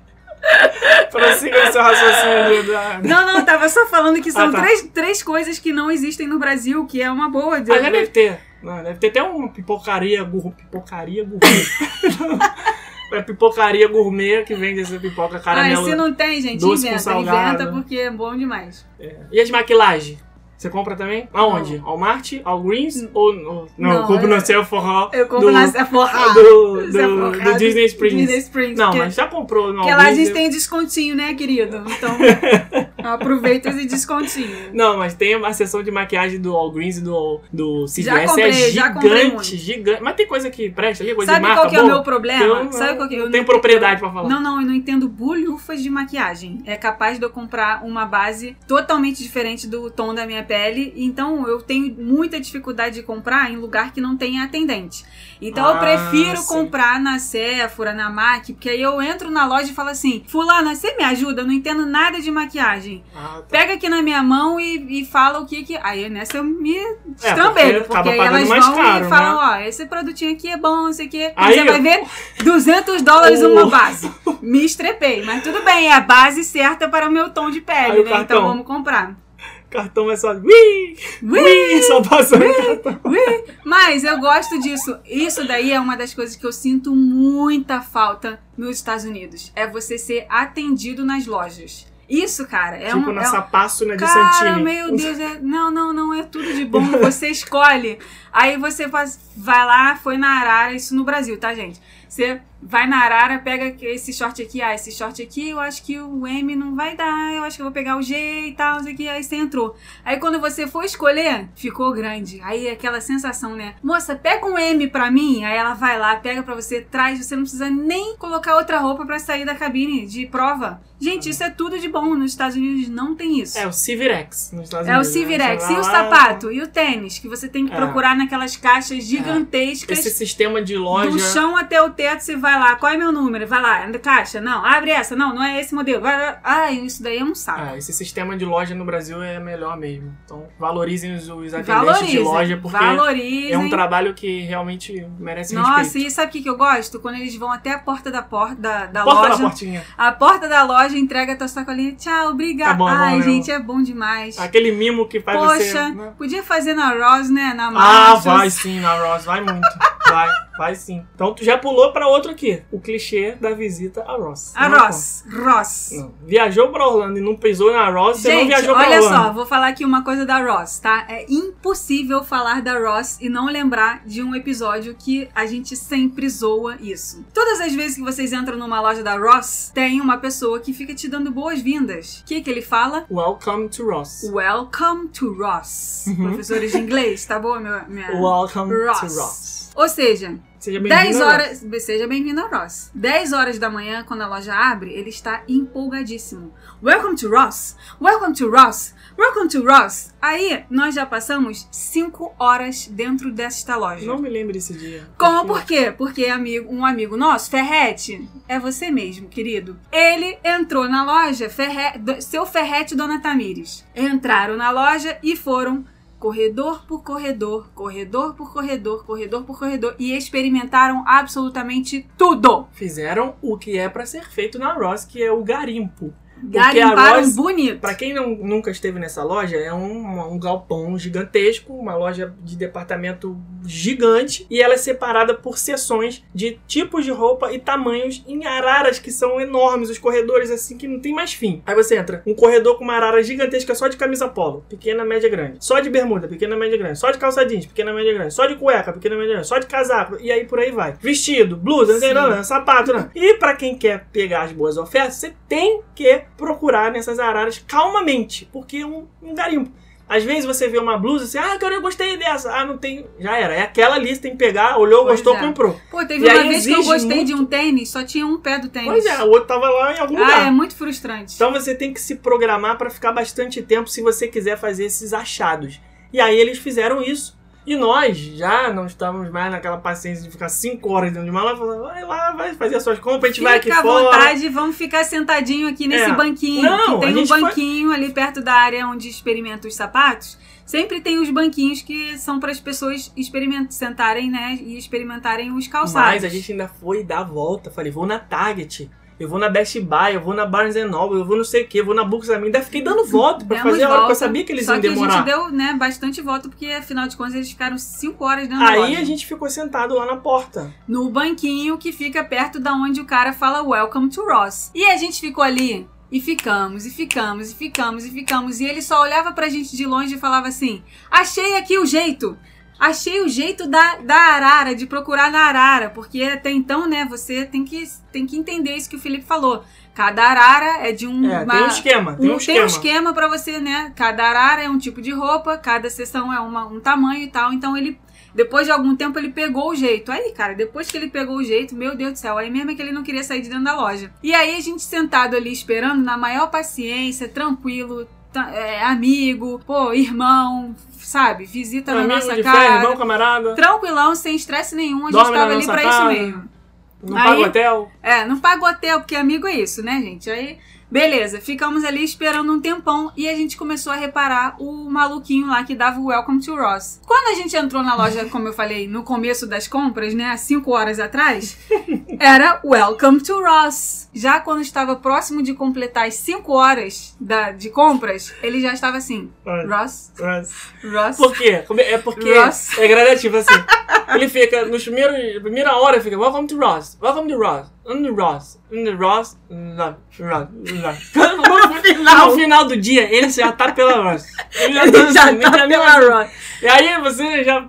Prossiga o seu raciocínio. Da... Não, não, tava só falando que são Ah, tá. três, três coisas que não existem no Brasil, que é uma boa. De... Ah, deve ter. Não, deve ter até uma pipocaria gourmet. Pipocaria gourmet. é pipocaria gourmet que vende essa pipoca Ah, caramelo. se não tem, gente, doce inventa. Inventa porque é bom demais. É. E as maquilagens? Você compra também? Aonde? Walmart? Walgreens? Ou, ou... Não, Não, eu compro eu- no Sephora. Eu compro do, na Sephora. do, do, Sephora, do Disney Springs. Disney Springs. Não, mas já comprou no Porque lá a gente tem descontinho, né, querido? Então, aproveita esse descontinho. Não, mas tem uma seção de maquiagem do Walgreens e do, do CVS. Já comprei, é gigante, já comprei muito. gigante. Mas tem coisa que presta ali, coisa Sabe de marca qual que é o meu problema? Eu não- Sabe qual que eu não tenho não- propriedade pra falar. Não, não, eu não entendo bulhufas de maquiagem. É capaz de eu comprar uma base totalmente diferente do tom da minha pele. Então eu tenho muita dificuldade de comprar em lugar que não tenha atendente. Então eu Ah, prefiro sim. comprar na Sephora, na MAC, porque aí eu entro na loja e falo assim: Fulana, você me ajuda? Eu não entendo nada de maquiagem. Ah, tá. Pega aqui na minha mão e, e fala o que que. Aí nessa eu me É, porque estrambelho, porque, aí elas vão caro, e falam: né? ó, esse produtinho aqui é bom, esse aqui. Quando Aí você vai eu- ver 200 dólares uma base. Me estrepei, mas tudo bem, é a base certa para o meu tom de Aí pele, o né? Então vamos comprar. Cartão vai só. Ui! Ui! Só passando cartão. Ui, Mas eu gosto disso. Isso daí é uma das coisas que eu sinto muita falta nos Estados Unidos. É você ser atendido nas lojas. Isso, cara, é tipo um. na é um- né, de Cara, Santini. meu Deus, é... não, não, não, é tudo de bom, você escolhe. Aí você faz... vai lá, foi na Arara, isso no Brasil, tá, gente? Você vai na Arara, pega esse short aqui, ah, esse short aqui eu acho que o M não vai dar, eu acho que eu vou pegar o G e tal, não sei o que, aí você entrou. Aí quando você for escolher, ficou grande. Aí aquela sensação, né? Moça, pega um M pra mim, aí ela vai lá, pega pra você, traz, você não precisa nem colocar outra roupa pra sair da cabine de prova. Gente, isso é tudo de bom. Nos Estados Unidos não tem isso. É o Civirex nos Estados É o Unidos. né? Civirex. Você E o sapato? E o tênis? Que você tem que É. procurar naquelas caixas gigantescas. Esse sistema de loja. Do chão até o teto, você vai lá. Qual é meu número? Vai lá, caixa. Não, abre essa. Não, não é esse modelo. Vai, vai. Ai, isso daí é um saco. É, esse sistema de loja no Brasil é melhor mesmo. Então, valorizem os, os atendentes Valorizem. de loja, porque valorizem. é um trabalho que realmente merece Nossa, respeito. e sabe o que, que eu gosto? Quando eles vão até a porta da, porta da, da Porta da loja. portinha. A porta da loja entrega a tua sacolinha. Tchau, obrigada. Tá bom, é bom Ai, mesmo. gente, é bom demais. Aquele mimo que faz você. Poxa, né? podia fazer na Rose, né? Na Ah, vai sim, na Ross, vai muito. Vai, vai sim. Então tu já pulou pra outro aqui. O clichê da visita a Ross. A Não Ross. Ross. conta. Não. Viajou pra Orlando e não pisou na Ross, você não Gente, viajou pra olha Orlando. só, vou falar aqui uma coisa da Ross, tá? É impossível falar da Ross e não lembrar de um episódio que a gente sempre zoa isso. Todas as vezes que vocês entram numa loja da Ross, tem uma pessoa que fica te dando boas-vindas. O que que ele fala? Welcome to Ross. Welcome to Ross. Uhum. Professores de inglês, tá bom? Minha, minha... Welcome Ross. to Ross. Ou seja, Seja bem-vindo. 10 a horas. Seja bem-vindo a Ross. 10 horas da manhã, quando a loja abre, ele está empolgadíssimo. Welcome to Ross! Welcome to Ross! Welcome to Ross! Aí, nós já passamos 5 horas dentro desta loja. Não me lembro desse dia. Como por quê? Porque amigo, um amigo nosso, Ferrete, é você mesmo, querido. Ele entrou na loja, Ferre, seu Ferrete e Dona Tamires. Entraram na loja e foram corredor por corredor, corredor por corredor, corredor por corredor e experimentaram absolutamente tudo. Fizeram o que é pra ser feito na Ross, que é o garimpo. Garimparam Ross- bonito. Pra quem não, nunca esteve nessa loja, é um, um galpão gigantesco, uma loja de departamento gigante, e ela é separada por seções de tipos de roupa e tamanhos em araras que são enormes, os corredores assim que não tem mais fim. Aí você entra, um corredor com uma arara gigantesca só de camisa polo, pequena, média, grande. Só de bermuda, pequena, média, grande. Só de calça jeans, pequena, média, grande. Só de cueca, pequena, média, grande. Só de casaco, e aí por aí vai. Vestido, blusa, não Sim. nada, sapato, não. E pra quem quer pegar as boas ofertas, você tem que procurar nessas araras calmamente, porque é um, um garimpo. Às vezes você vê uma blusa assim, ah, cara, eu gostei dessa. Ah, não tem. Já era. É aquela ali, você tem que pegar, olhou, Pois gostou, é. comprou. Pô, teve E uma vez que eu gostei de muito- um tênis, só tinha um pé do tênis. Pois é, o outro tava lá em algum lugar. Ah, é muito frustrante. Então você tem que se programar para ficar bastante tempo se você quiser fazer esses achados. E aí eles fizeram isso. E nós já não estávamos mais naquela paciência de ficar 5 horas dentro de uma loja. Vai lá, vai fazer as suas compras, a gente vai aqui Fica à fora. vontade, vamos ficar sentadinho aqui nesse É. banquinho. Não, que tem um gente foi- banquinho ali perto da área onde experimenta os sapatos. Sempre tem os banquinhos que são para as pessoas sentarem, né? E experimentarem os calçados. Mas a gente ainda foi dar a volta. Falei, vou na Target, eu vou na Best Buy, eu vou na Barnes Noble, eu vou não sei o que, eu vou na Books Ainda fiquei dando volta pra Demos fazer a hora, porque eu sabia que eles Só iam que a gente deu, né, bastante volta, porque afinal de contas eles ficaram 5 horas dentro Aí loja. a gente ficou sentado lá na porta. no banquinho que fica perto da onde o cara fala Welcome to Ross. E a gente ficou ali e ficamos, e ficamos, e ficamos, e ficamos. E ele só olhava pra gente de longe e falava assim: Achei aqui o jeito. Achei o jeito da, da arara, de procurar na arara, porque até então, né, você tem que, tem que entender isso que o Felipe falou. Cada arara é de um. É, uma- tem um esquema, tem um um, esquema. esquema pra você, né? Cada arara é um tipo de roupa, cada seção é uma- um tamanho e tal. Então ele, depois de algum tempo, ele pegou o jeito. Aí, cara, depois que ele pegou o jeito, meu Deus do céu, aí mesmo é que ele não queria sair de dentro da loja. E aí a gente sentado ali esperando, na maior paciência, tranquilo, é, amigo, pô, irmão, sabe? Visita na nossa casa. fé, irmão, camarada. Tranquilão, sem estresse nenhum, a gente Dorme tava ali pra casa. isso mesmo. Não Aí- paga hotel. É, não paga hotel, porque amigo é isso, né, gente? Aí, beleza, ficamos ali esperando um tempão e a gente começou a reparar o maluquinho lá que dava o Welcome to Ross. Quando a gente entrou na loja, como eu falei, no começo das compras, né, há cinco horas atrás, era Welcome to Ross. Já quando estava próximo de completar as cinco horas da, de compras, ele já estava assim, Ross, Mas- Ross. Por quê? Come- É porque Ross. é gradativo assim. Ele fica, nos primeiros, primeira hora, fica Welcome to Ross, Welcome to Ross, Ross, Ross. No final. no final do dia, ele já tá pela Ross. Ele já tá, já assim, tá ele pela. Ross. E aí você já.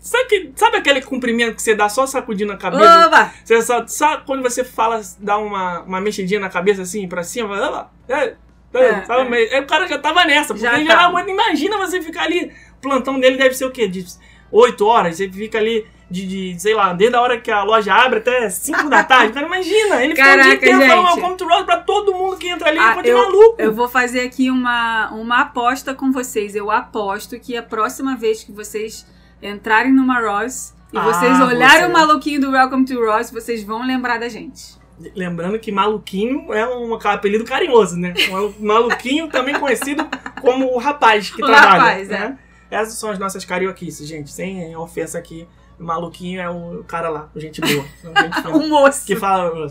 Sabe, que- sabe aquele comprimento que você dá só sacudindo a cabeça? Oba! Você só, só quando você fala, dá uma, uma mexidinha na cabeça assim, pra cima, vai lá. É, é, É, sabe? é. Aí o cara já tava nessa, porque Já ele já aguenta. Imagina você ficar ali. O plantão dele deve ser o quê? De 8 horas. Você fica ali de, de, sei lá, desde a hora que a loja abre até 5 da tarde. Cara, imagina, ele fica o dia Caraca, inteiro falando. Welcome to Ross pra todo mundo que entra ali, Ah, ficou eu- maluco. Eu vou fazer aqui uma, uma aposta com vocês. Eu aposto que a próxima vez que vocês entrarem numa Ross e Ah, vocês olharem você. o maluquinho do Welcome to Ross, vocês vão lembrar da gente. Lembrando que maluquinho é um apelido carinhoso, né? Um maluquinho também conhecido como o rapaz que O trabalha. rapaz, né? Essas são as nossas carioquices, gente. Sem ofensa aqui. Maluquinho é o cara lá, gente boa. Gente fina, O moço. que fala.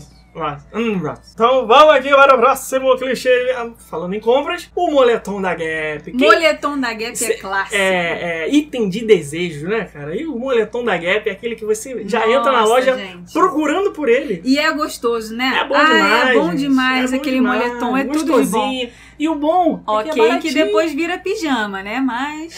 Hum. Então vamos aqui para o próximo clichê. Falando em compras, o moletom da Gap. Quem- Moletom da Gap é clássico. é, é, item de desejo, né, cara? E o moletom da Gap é aquele que você já Nossa, entra na loja gente. procurando por ele. E é gostoso, né? É bom ah, demais. é bom gente. demais. É bom Aquele demais, moletom é tudo de bom. E o bom é que é Ok, que depois vira pijama, né? Mas.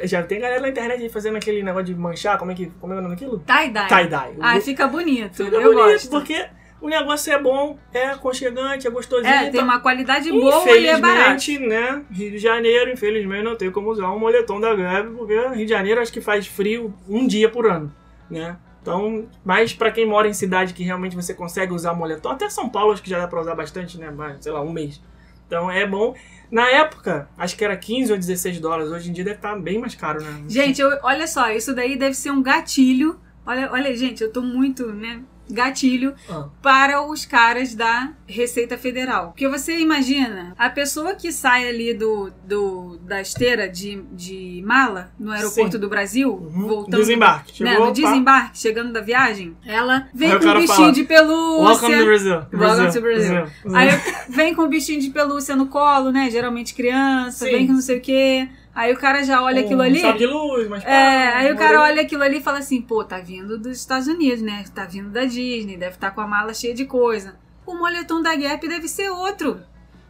É, já tem galera na internet fazendo aquele negócio de manchar, como é que. Como é o nome daquilo? Tie-dye. Tie-dye. Ah, fica bonito. Fica eu bonito, gosto. porque o negócio é bom, é aconchegante, é gostosinho. É, tem então- uma qualidade boa e é barato. Né? Rio de Janeiro, infelizmente, não tem como usar um moletom da Gap, porque Rio de Janeiro acho que faz frio um dia por ano, né? Então, mas pra quem mora em cidade que realmente você consegue usar moletom, até São Paulo acho que já dá pra usar bastante, né? Mas, sei lá, um mês. Então é bom. Na época, acho que era 15 ou 16 dólares. Hoje em dia deve estar bem mais caro, né? Gente, eu- olha só, isso daí deve ser um gatilho. Olha, olha, gente, eu tô muito, né? Gatilho Ah. para os caras da Receita Federal. Porque você imagina, a pessoa que sai ali do, do da esteira de, de mala no aeroporto Sim. do Brasil, Uhum. voltando. Desembarque. Né, Chegou, no pá. desembarque, chegando da viagem, ela vem Aí com um bichinho fala, de pelúcia. Welcome to Brazil. Welcome to Brazil. Brazil. Aí vem com um bichinho de pelúcia no colo, né? Geralmente criança, Sim. vem com não sei o quê. Aí o cara já olha aquilo Um ali. sabre de luz, mas É, aí o cara olha aquilo ali e fala assim, pô, tá vindo dos Estados Unidos, né? Tá vindo da Disney, deve estar com a mala cheia de coisa. O moletom da Gap deve ser outro.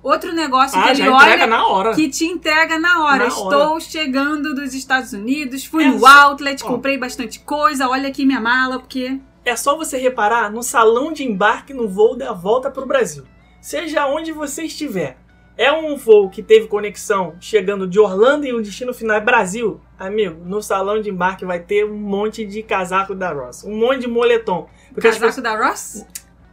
Outro negócio Ah, que ele entrega olha na hora. que te entrega na hora. Na Estou chegando dos Estados Unidos, fui É no só- outlet, comprei bastante coisa, olha aqui minha mala, porque... É só você reparar no salão de embarque no voo da volta pro Brasil. Seja onde você estiver. É um voo que teve conexão chegando de Orlando e o destino final é Brasil, amigo, no salão de embarque vai ter um monte de casaco da Ross, um monte de moletom. Casaco da Ross?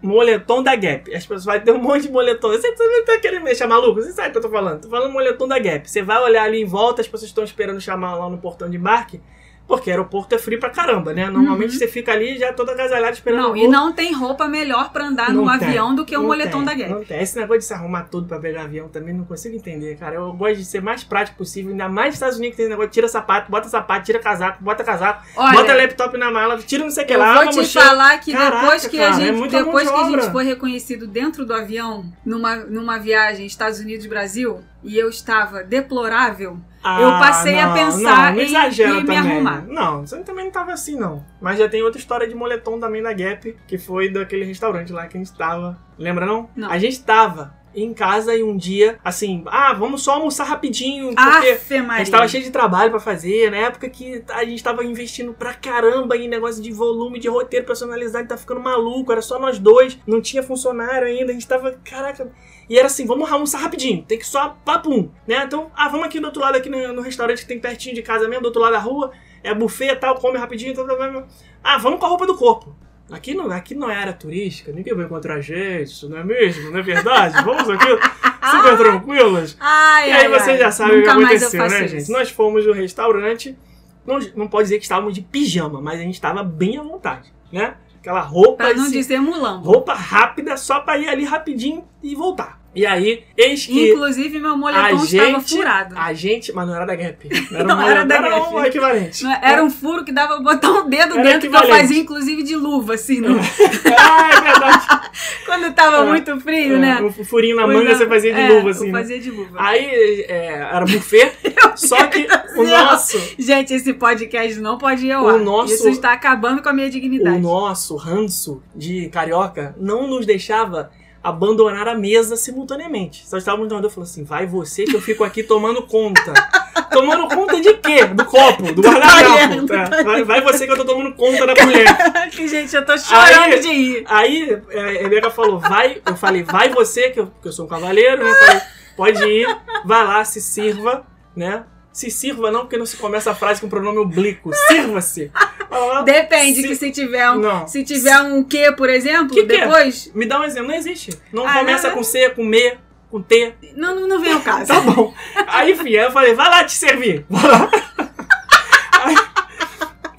moletom da Gap. As pessoas vão ter um monte de moletom. Você, você não tá querendo me deixar maluco? Você sabe o que eu tô falando. Tô falando moletom da Gap. Você vai olhar ali em volta, as pessoas estão esperando chamar lá no portão de embarque. Porque aeroporto é frio pra caramba, né? Normalmente você fica ali já toda agasalhada esperando Uhum. Não, e não tem roupa melhor pra andar Não num tem, avião do que o não moletom tem, da Gap. Não tem. Esse negócio de se arrumar tudo pra pegar avião também não consigo entender, cara. Eu gosto de ser mais prático possível. Ainda mais nos Estados Unidos que tem esse negócio tira sapato, bota sapato, tira casaco, bota casaco, Olha, bota laptop na mala, tira não sei o que eu lá, vou uma te mochila. falar que Caraca, depois que cara, a é gente, muita depois que a gente foi reconhecido dentro do avião, numa, numa viagem Estados Unidos Brasil, e eu estava deplorável, eu passei a não, pensar não, não exagera em me arrumar. Não, você também não tava assim, não. Mas já tem outra história de moletom também da Gap, que foi daquele restaurante lá que a gente tava. Lembra, não? Não. A gente tava em casa e um dia, assim, ah, vamos só almoçar rapidinho, porque... A gente tava cheio de trabalho pra fazer, na época que a gente tava investindo pra caramba em negócio de volume, de roteiro personalizado, tá ficando maluco, era só nós dois, não tinha funcionário ainda, a gente tava, caraca. E era assim, vamos almoçar rapidinho, tem que só papum, né? Então, ah, vamos aqui do outro lado, aqui no, no restaurante que tem pertinho de casa mesmo, do outro lado da rua, é buffet e tal, come rapidinho, tal, tal, tal. Ah, vamos com a roupa do corpo. Aqui não, aqui não é área turística, ninguém vai encontrar a gente, isso não é mesmo? Não é verdade? Vamos aqui, super tranquilos. Ai, E aí ai, você ai. já sabe o que aconteceu, né, isso. gente? Nós fomos no restaurante, não, não pode dizer que estávamos de pijama, mas a gente estava bem à vontade, né? Aquela roupa, Pra não assim, dizer mulambo. roupa rápida só pra ir ali rapidinho e voltar. E aí, eis que Inclusive, meu moletom estava gente, furado. a gente, mas não era da Gap, era, Não um, era da era Gap. um equivalente. Não, é? Era um furo que dava pra botar um dedo Era dentro, que eu fazia, inclusive, de luva, assim, no- ah, é verdade. quando tava É. muito frio, É, né? um furinho na manga é, você fazia de é, luva, eu assim, né? fazia de luva. Aí, é, era buffet, só que o Não. nosso... Gente, esse podcast não pode ir ao O ar. nosso- Isso está acabando com a minha dignidade. o nosso ranço de carioca não nos deixava abandonar a mesa simultaneamente. Só estávamos no eu falou assim: vai você que eu fico aqui tomando conta. tomando conta de quê? Do copo, do guardanapo. talher. vai, vai você que eu tô tomando conta da mulher. que, gente, eu tô chorando Aí- de rir. Aí é, a Rebeca falou: vai. Eu falei: vai você, que eu, que eu sou um cavaleiro, né? Falei: pode ir, vai lá, se sirva, né? Se sirva não, porque não se começa a frase com pronome oblíquo. Sirva-se. Depende se- que se tiver um, Não. se tiver um que, por exemplo, Que que depois, Me dá um exemplo, não existe. Não Ah, começa não, com C, com M, com T. não, não, não vem ao caso. Tá bom. Aí, filha, eu falei, vai lá te servir. Vai lá.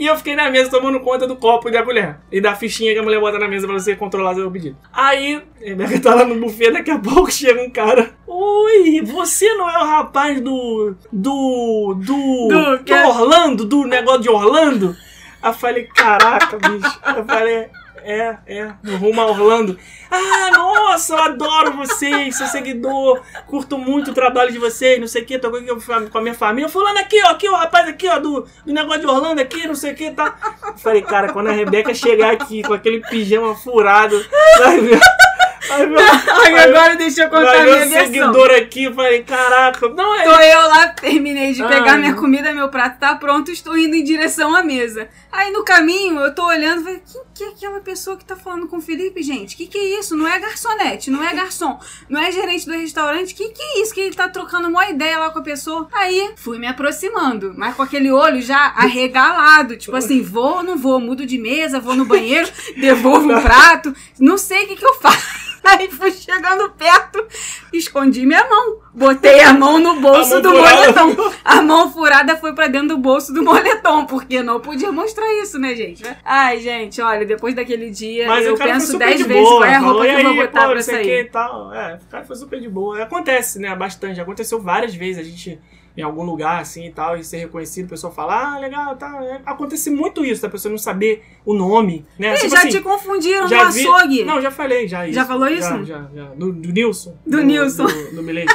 E eu fiquei na mesa tomando conta do copo e da colher. E da fichinha que a mulher bota na mesa pra você controlar seu pedido. Aí, a Rebeca tá lá no buffet, daqui a pouco chega um cara. Oi, você não é o rapaz do. do. do. Do do? Orlando, do negócio de Orlando? Aí eu falei, caraca, bicho. Eu falei, é, é, no rumo a Orlando. Ah, nossa, eu adoro vocês, sou seguidor, curto muito o trabalho de vocês, não sei o que, tô com a minha família. Fulano aqui, ó, aqui, ó, rapaz aqui, ó, do, do negócio de Orlando aqui, não sei o que, tá. Falei, cara, quando a Rebeca chegar aqui com aquele pijama furado, vai ver. Ai, agora deixa eu contar a minha versão. seguidor aqui, eu falei, caraca, não é Tô eu lá, terminei de pegar Ai. minha comida, meu prato tá pronto, estou indo em direção à mesa. Aí no caminho eu tô olhando falei, quem que é aquela pessoa que tá falando com o Felipe, gente? Que que é isso? Não é garçonete, não é garçom, não é gerente do restaurante, que que é isso? Que ele tá trocando uma ideia lá com a pessoa. Aí fui me aproximando, mas com aquele olho já arregalado, tipo assim, vou ou não vou, mudo de mesa, vou no banheiro, devolvo um prato, não sei o que que eu faço. Aí fui chegando perto, escondi minha mão. Botei a mão no bolso mão do furada. moletom. A mão furada foi pra dentro do bolso do moletom, porque não podia mostrar isso, né, gente? Ai, gente, olha, depois daquele dia, Mas eu penso dez de vezes boa, qual é a roupa falou, que "E eu vou aí, botar pô, pra sair. que tal. É, o cara foi super de boa. Acontece, né? Bastante. Aconteceu várias vezes a gente em algum lugar assim e tal, e ser reconhecido, a pessoa falar, ah, legal, tá. Acontece muito isso, da pessoa não saber o nome, né? Tipo já assim, te confundiram já no vi- açougue. Não, já falei, já isso. Já falou isso? Já, já, já. Do, do Nilson. Do Nilson. Do, do Milei.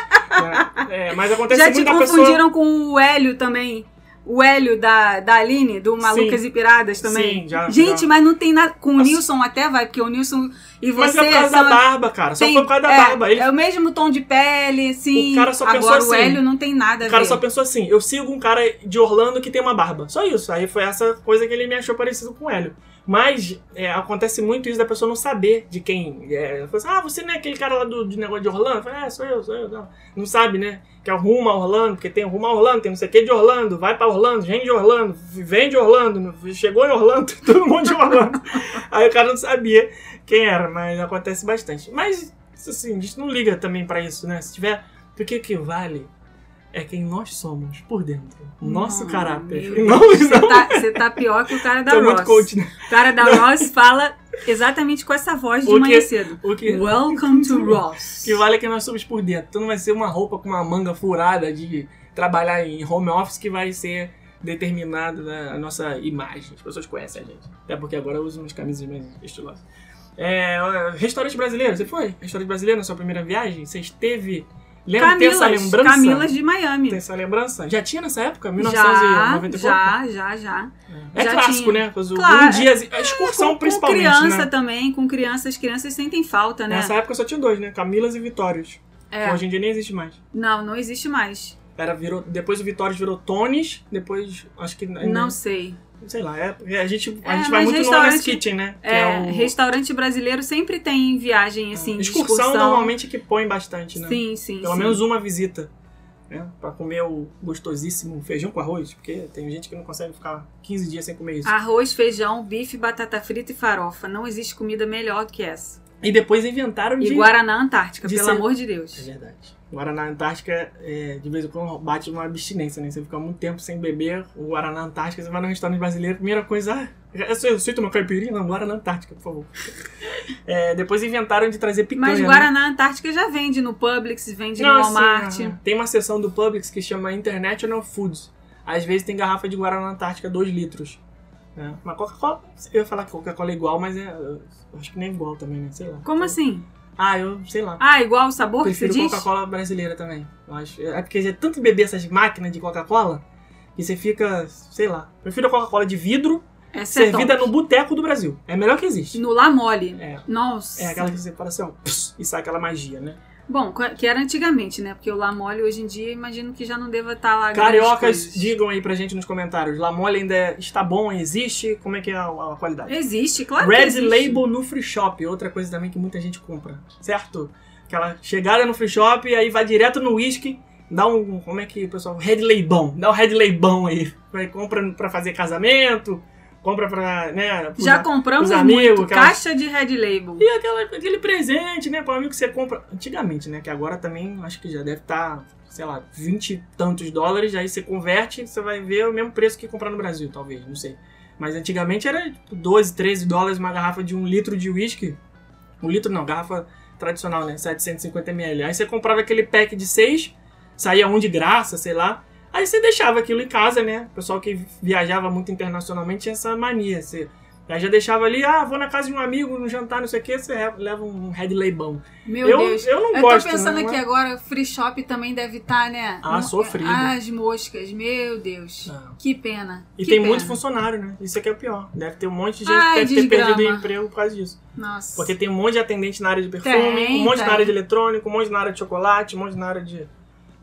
É, é, mas acontece já te muito da pessoa... confundiram com o Hélio também. O Hélio da, da Aline, do Malucas Sim. e Piradas também. Sim, já- Gente, já. mas não tem nada. Com o Nossa. Nilson até vai, porque o Nilson e Mas você é por causa são- da barba, cara. Só tem- foi por causa da é, barba. Ele, É o mesmo tom de pele, sim. O cara só pensou Agora o assim, Hélio não tem nada O cara só pensou assim, eu sigo um cara de Orlando que tem uma barba. Só isso. Aí foi essa coisa que ele me achou parecido com o Hélio. Mas é, acontece muito isso da pessoa não saber de quem. É, assim, ah, você não é aquele cara lá do, de negócio de Orlando? Eu falo, é, sou eu, sou eu. Não, não sabe, né? Que é o rumo a Orlando, porque tem o rumo a Orlando, tem não sei o que de Orlando, vai pra Orlando, vem de Orlando, vem de Orlando, chegou em Orlando, todo mundo de Orlando. Aí o cara não sabia quem era, mas acontece bastante. Mas, assim, a gente não liga também pra isso, né? Se tiver. Porque o que vale é quem nós somos por dentro. Nosso Não, caráter. meu Não, Você não. tá, você tá pior que o cara da Tô Ross. coach, né? O cara da Ross fala exatamente com essa voz de que- manhã cedo. O que, Welcome to Ross. que vale é que nós somos por dentro. Então não vai ser uma roupa com uma manga furada de trabalhar em home office que vai ser determinada né, a nossa imagem. As pessoas conhecem a gente. Até porque agora eu uso umas camisas mais estilosas. É, restaurante brasileiro, você foi? Restaurante brasileiro na sua primeira viagem? Você esteve. Lembra tem essa Camilas, lembrança? Camilas de Miami. Tem essa lembrança? Já tinha nessa época? Já, 1990 e pouco? já, já, já. É já clássico, tinha. né? O- Claro. Um dia, a excursão com, com principalmente, criança né? também, com crianças, crianças sentem falta, né? Nessa época só tinha dois, né? Camilas e Vitórios. É. Hoje em dia nem existe mais. Não, não existe mais. Era, virou, depois o Vitórios virou Tones, depois acho que. Não sei. Sei lá, é, a gente, a É, gente vai muito no restaurante- Honest Kitchen, né? É, o- restaurante brasileiro sempre tem viagem assim, de excursão, excursão. normalmente que põe bastante, né? Sim, sim. Pelo sim. menos uma visita. Né? Pra comer o gostosíssimo feijão com arroz, porque tem gente que não consegue ficar 15 dias sem comer isso. Arroz, feijão, bife, batata frita e farofa. Não existe comida melhor que essa. E depois inventaram de. E Guaraná Antártica, de pelo ser- amor de É Deus. verdade. Guaraná Antártica, é, de vez em quando bate uma abstinência, né? Você fica muito tempo sem beber o Guaraná Antártica, você vai no restaurante brasileiro, primeira coisa, ah, eu sei, eu sei tomar caipirinha? Não, Guaraná Antártica, por favor. É, depois inventaram de trazer picanha. Mas né? Guaraná Antártica já vende no Publix, vende no Não, Walmart. assim, ah, tem uma seção do Publix que chama International Foods. Às vezes tem garrafa de Guaraná Antártica 2 litros. Né? Mas Coca-Cola, eu ia falar que Coca-Cola é igual, mas é, acho que nem é igual também, né? Sei lá. Como assim? Ah, eu sei lá. Ah, igual o sabor que você Prefiro? Coca-Cola brasileira também. Eu acho. É porque é tanto beber essas máquinas de Coca-Cola que você fica, sei lá. Prefiro a Coca-Cola de vidro Essa é servida top. no boteco do Brasil. É a melhor que existe. No La Mole. É. Nossa. É aquela que você fala assim, ó, e sai aquela magia, né? Bom, que era antigamente, né? Porque o La Mole hoje em dia, imagino que já não deva estar lá grandes Cariocas, digam aí pra gente nos comentários. La Mole ainda está bom, existe? Como é que é a, a qualidade? Existe, claro que Red existe. Label no free shop, outra coisa também que muita gente compra, certo? Aquela chegada no free shop e aí vai direto no whisky, dá um, como é que o pessoal, Red Label, dá um Red Label aí. Vai, compra pra fazer casamento, compra pra, né, Já compramos os amigos, muito. aquelas- Caixa de Red Label. E aquela, aquele presente, né, pro amigo que você compra, antigamente, né, que agora também acho que já deve estar, sei lá, 20 e tantos dólares, aí você converte, você vai ver o mesmo preço que comprar no Brasil, talvez, não sei. Mas antigamente era tipo 12, 13 dólares uma garrafa de um litro de uísque. Um litro não, garrafa tradicional, né? 750ml. Aí você comprava aquele pack de 6, saía um de graça, sei lá. Aí você deixava aquilo em casa, né? O pessoal que viajava muito internacionalmente tinha essa mania. Você aí já deixava ali, ah, vou na casa de um amigo, no jantar, não sei o que, você leva um Red Label. Meu eu, Deus. eu não Eu gosto. tô pensando né? aqui agora, free shop também deve estar, né? Ah, no- sofrido. As moscas, meu Deus. Não. Que pena. E que tem pena. muito funcionário, né? Isso aqui é o pior. Deve ter um monte de gente Ai, que deve ter desgrama. perdido emprego por causa disso. Nossa. Porque tem um monte de atendente na área de perfume, Tem, um monte tem. na área de eletrônico, um monte na área de chocolate, um monte na área de,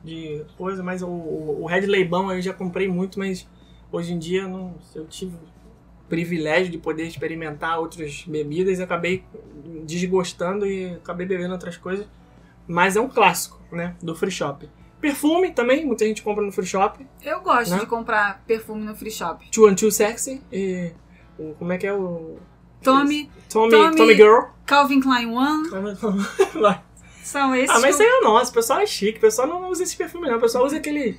de coisa, mas o, o, Red Leibão eu já comprei muito, mas hoje em dia não, eu tive o privilégio de poder experimentar outras bebidas e acabei desgostando e acabei bebendo outras coisas. Mas é um clássico, né? Do free shop. Perfume também, muita gente compra no free shop. Eu gosto Né? de comprar perfume no free shop. Two and Two Sexy e o, como é que é o Tommy, Tommy, Tommy- Tommy Girl. Calvin Klein One, Vai. São esses. Ah, mas isso aí é nosso, o pessoal é chique, o pessoal não usa esse perfume não, o pessoal usa aquele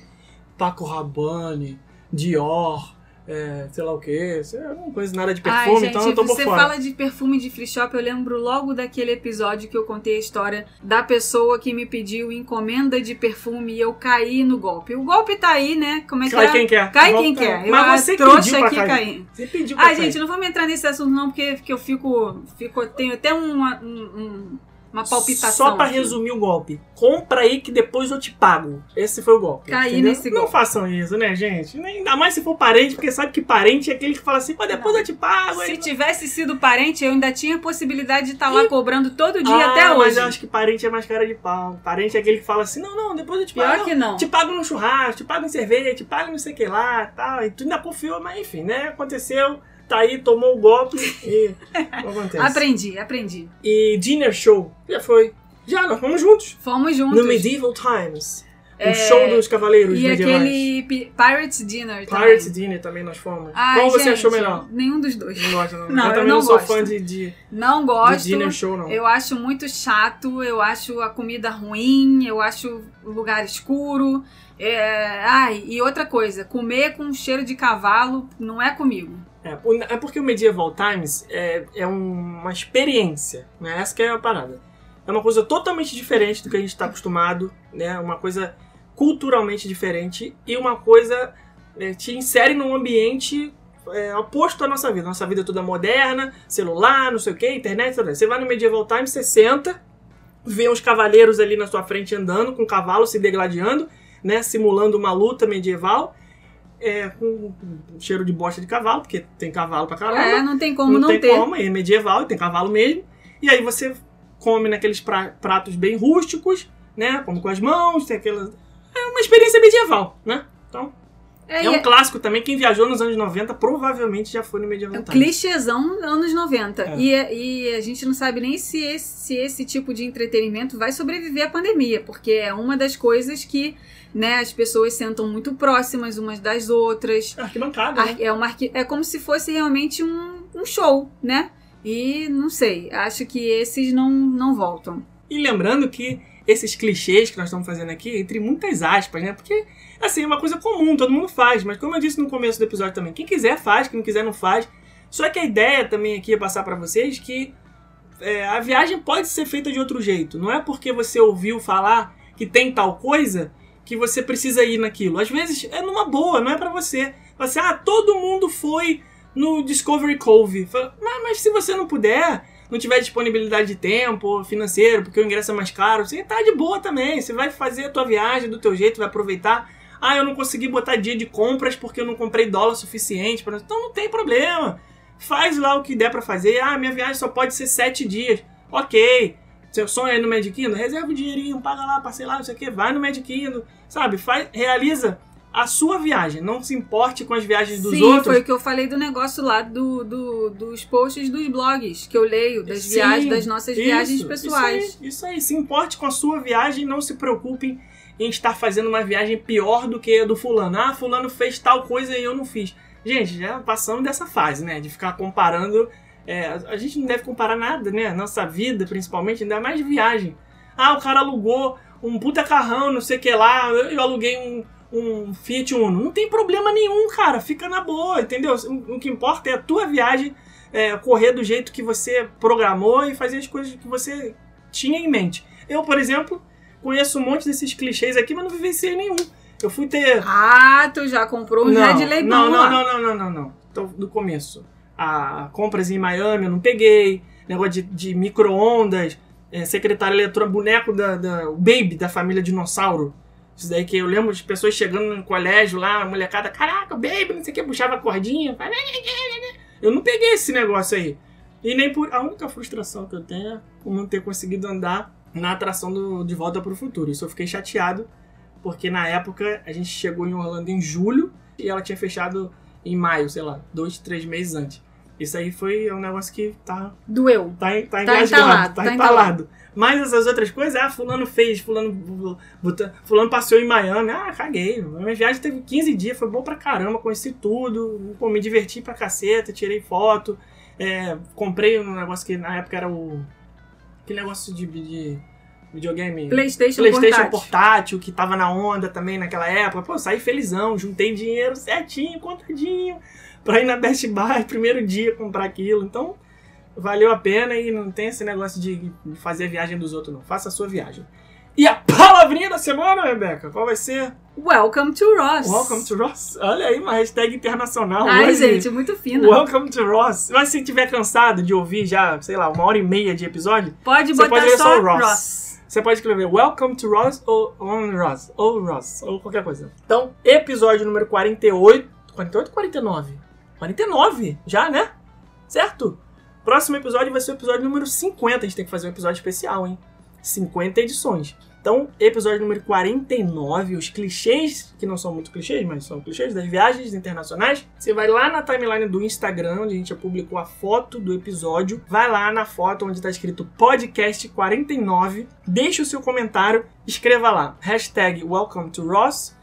Paco Rabanne, Dior, é, sei lá o que, é uma coisa nada de perfume, Ai, gente, então eu tô por você fora. fala de perfume de free shop, eu lembro logo daquele episódio que eu contei a história da pessoa que me pediu encomenda de perfume e eu caí no golpe. O golpe tá aí, né? Como é que Cai é? quem quer. Cai quem quer. Eu, Mas você trouxa pediu aqui cair. cair. Você pediu pra Ai, cair. gente, não vamos entrar nesse assunto não, porque, porque eu fico, fico. Tenho até uma, um- um- uma palpitação. Só pra aqui. resumir o golpe. Compra aí que depois eu te pago. Esse foi o golpe. Caí entendeu? nesse Não golpe. façam isso, né, gente? Ainda mais se for parente, porque sabe que parente é aquele que fala assim, pô, depois eu te pago. Se tivesse sido parente, eu ainda tinha possibilidade de estar lá cobrando todo dia Ah, até Mas hoje. eu acho que parente é mais cara de pau. Parente é aquele que fala assim: não, não, depois eu te pago. Pior que não. Te pago no churrasco, te pago em cerveja, te pago não sei o que lá tal. E tu ainda confiou, mas enfim, né? Aconteceu, tá aí, tomou o golpe e não acontece. Aprendi, aprendi. E Dinner Show, já foi. Já, nós fomos juntos. Fomos juntos. No Medieval Times. O É, show dos cavaleiros E medievais. aquele Pi- Pirates Dinner também. Pirates Dinner também nós fomos. Ai, Qual você gente, achou melhor? Nenhum dos dois. Não gosto, não. Não, eu eu também não não sou fã de, de, Não de gosto. Dinner Show, não. Eu acho muito chato, eu acho a comida ruim, eu acho o lugar escuro. É... Ai, e outra coisa, comer com cheiro de cavalo não é comigo. É, é porque o Medieval Times é, é um- uma experiência, né? Essa que é a parada. É uma coisa totalmente diferente do que a gente está acostumado, né? Uma coisa culturalmente diferente e uma coisa é, te insere num ambiente é, oposto à nossa vida. Nossa vida é toda moderna, celular, não sei o que, internet, tudo. Você vai no Medieval Times, você senta, vê uns cavaleiros ali na sua frente andando, com cavalo se degladiando, né? Simulando uma luta medieval. É, com cheiro de bosta de cavalo, porque tem cavalo pra caramba É, não tem como não, tem ter. como, é medieval, tem cavalo mesmo. E aí você come naqueles pra- pratos bem rústicos, né? Come com as mãos, tem aquela. É uma experiência medieval, né? Então, É, é, um clássico também. Quem viajou nos anos 90 provavelmente já foi no Medieval É um clichêzão anos 90. É. E, e a gente não sabe nem se esse, se esse tipo de entretenimento vai sobreviver à pandemia, porque é uma das coisas que né, as pessoas sentam muito próximas umas das outras. Arquibancada, né? Ar- É, uma, arqui- é como se fosse realmente um, um show, né? E não sei, acho que esses não, não voltam. E lembrando que esses clichês que nós estamos fazendo aqui, entre muitas aspas, né? Porque, assim, é uma coisa comum, todo mundo faz. Mas como eu disse no começo do episódio também, quem quiser faz, quem não quiser não faz. Só que a ideia também aqui é passar pra vocês que é, a viagem pode ser feita de outro jeito. Não é porque você ouviu falar que tem tal coisa que você precisa ir naquilo. Às vezes é numa boa, não é pra você. Assim, ah, todo mundo foi no Discovery Cove. Mas, mas se você não puder, não tiver disponibilidade de tempo, financeiro, porque o ingresso é mais caro, você tá de boa também. Você vai fazer a tua viagem do teu jeito, vai aproveitar. Ah, eu não consegui botar dia de compras porque eu não comprei dólar suficiente. Pra... Então não tem problema. Faz lá o que der pra fazer. Ah, minha viagem só pode ser sete dias. Ok. Seu sonho é ir no Magic? Reserva o dinheirinho, paga lá, passei lá, não sei o que, vai no Magic. Sabe? Faz, realiza a sua viagem. Não se importe com as viagens dos Sim, outros. foi o que eu falei do negócio lá do, do- dos posts dos blogs que eu leio, das Sim, viagens, das nossas viagens Isso, pessoais. Isso aí, isso aí. Se importe com a sua viagem, não se preocupem em estar fazendo uma viagem pior do que a do fulano. Ah, fulano fez tal coisa e eu não fiz. Gente, já passamos dessa fase, né? De ficar comparando. é, a gente não deve comparar nada, né? Nossa vida, principalmente, ainda mais viagem. Ah, o cara alugou um puta carrão, não sei o que lá. Eu aluguei um, um Fiat Uno. Não tem problema nenhum, cara. Fica na boa, entendeu? O, que importa é a tua viagem é, correr do jeito que você programou e fazer as coisas que você tinha em mente. Eu, por exemplo, conheço um monte desses clichês aqui, mas não vivenciei nenhum. Eu fui ter. Ah, tu já comprou um Red Leibão não, não, não, não, não, não, não. Então, do começo. A compras em Miami eu não peguei. Negócio de, de micro-ondas. É, secretário eletrônico, boneco da, da. O Baby da família Dinossauro. Isso daí que eu lembro de pessoas chegando no colégio lá, a molecada, caraca, Baby, não sei o que, puxava a cordinha. Eu não peguei esse negócio aí. E nem por. A única frustração que eu tenho é por não ter conseguido andar na atração do De Volta para o Futuro. Isso eu fiquei chateado, porque na época a gente chegou em Orlando em julho e ela tinha fechado em maio, sei lá, dois, três meses antes. Isso aí foi um negócio que tá, Doeu. tá, tá Tá engasgado, entalado, tá, tá entalado. Mas as outras coisas, ah, fulano fez, fulano, fulano passeou em Miami, ah, caguei. Minha viagem teve 15 dias, foi bom pra caramba, conheci tudo, pô, me diverti pra caceta, tirei foto, é, comprei um negócio que na época era o... aquele negócio de, de videogame... PlayStation, PlayStation portátil. portátil, que tava na onda também naquela época. Pô, saí felizão, juntei dinheiro certinho, contadinho, pra ir na Best Buy, primeiro dia, comprar aquilo. Então, valeu a pena e não tem esse negócio de fazer a viagem dos outros, não. Faça a sua viagem. E a palavrinha da semana, Rebeca, qual vai ser? Welcome to Ross. Welcome to Ross. Olha aí, uma hashtag internacional. Ai, hoje. gente, muito fina. Welcome to Ross. Mas se tiver cansado de ouvir já, sei lá, uma hora e meia de episódio, Pode Você botar pode só só o Ross. Ross. Você pode escrever Welcome to Ross ou On Ross, ou Ross, ou qualquer coisa. Então, episódio número 48. 48 ou 49? 49? Já, né? Certo? Próximo episódio vai ser o episódio número 50. A gente tem que fazer um episódio especial, hein? 50 edições. Então, episódio número 49, os clichês, que não são muito clichês, mas são clichês das viagens internacionais. Você vai lá na timeline do Instagram, onde a gente já publicou a foto do episódio. Vai lá na foto onde está escrito podcast 49. Deixa o seu comentário, escreva lá. Hashtag Welcome to Ross.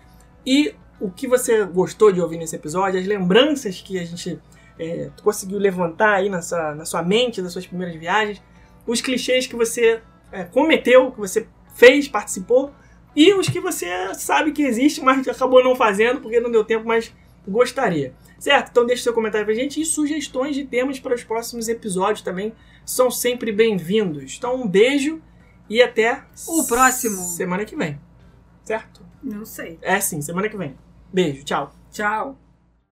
E o que você gostou de ouvir nesse episódio, as lembranças que a gente é, conseguiu levantar aí na sua, na sua mente das suas primeiras viagens, os clichês que você é, cometeu, que você fez, participou, e os que você sabe que existe, mas acabou não fazendo porque não deu tempo, mas gostaria. Certo? Então deixe seu comentário pra gente e sugestões de temas para os próximos episódios também são sempre bem-vindos. Então um beijo e até O próximo. semana que vem. Certo? Não sei. É sim, semana que vem. Beijo, tchau. Tchau.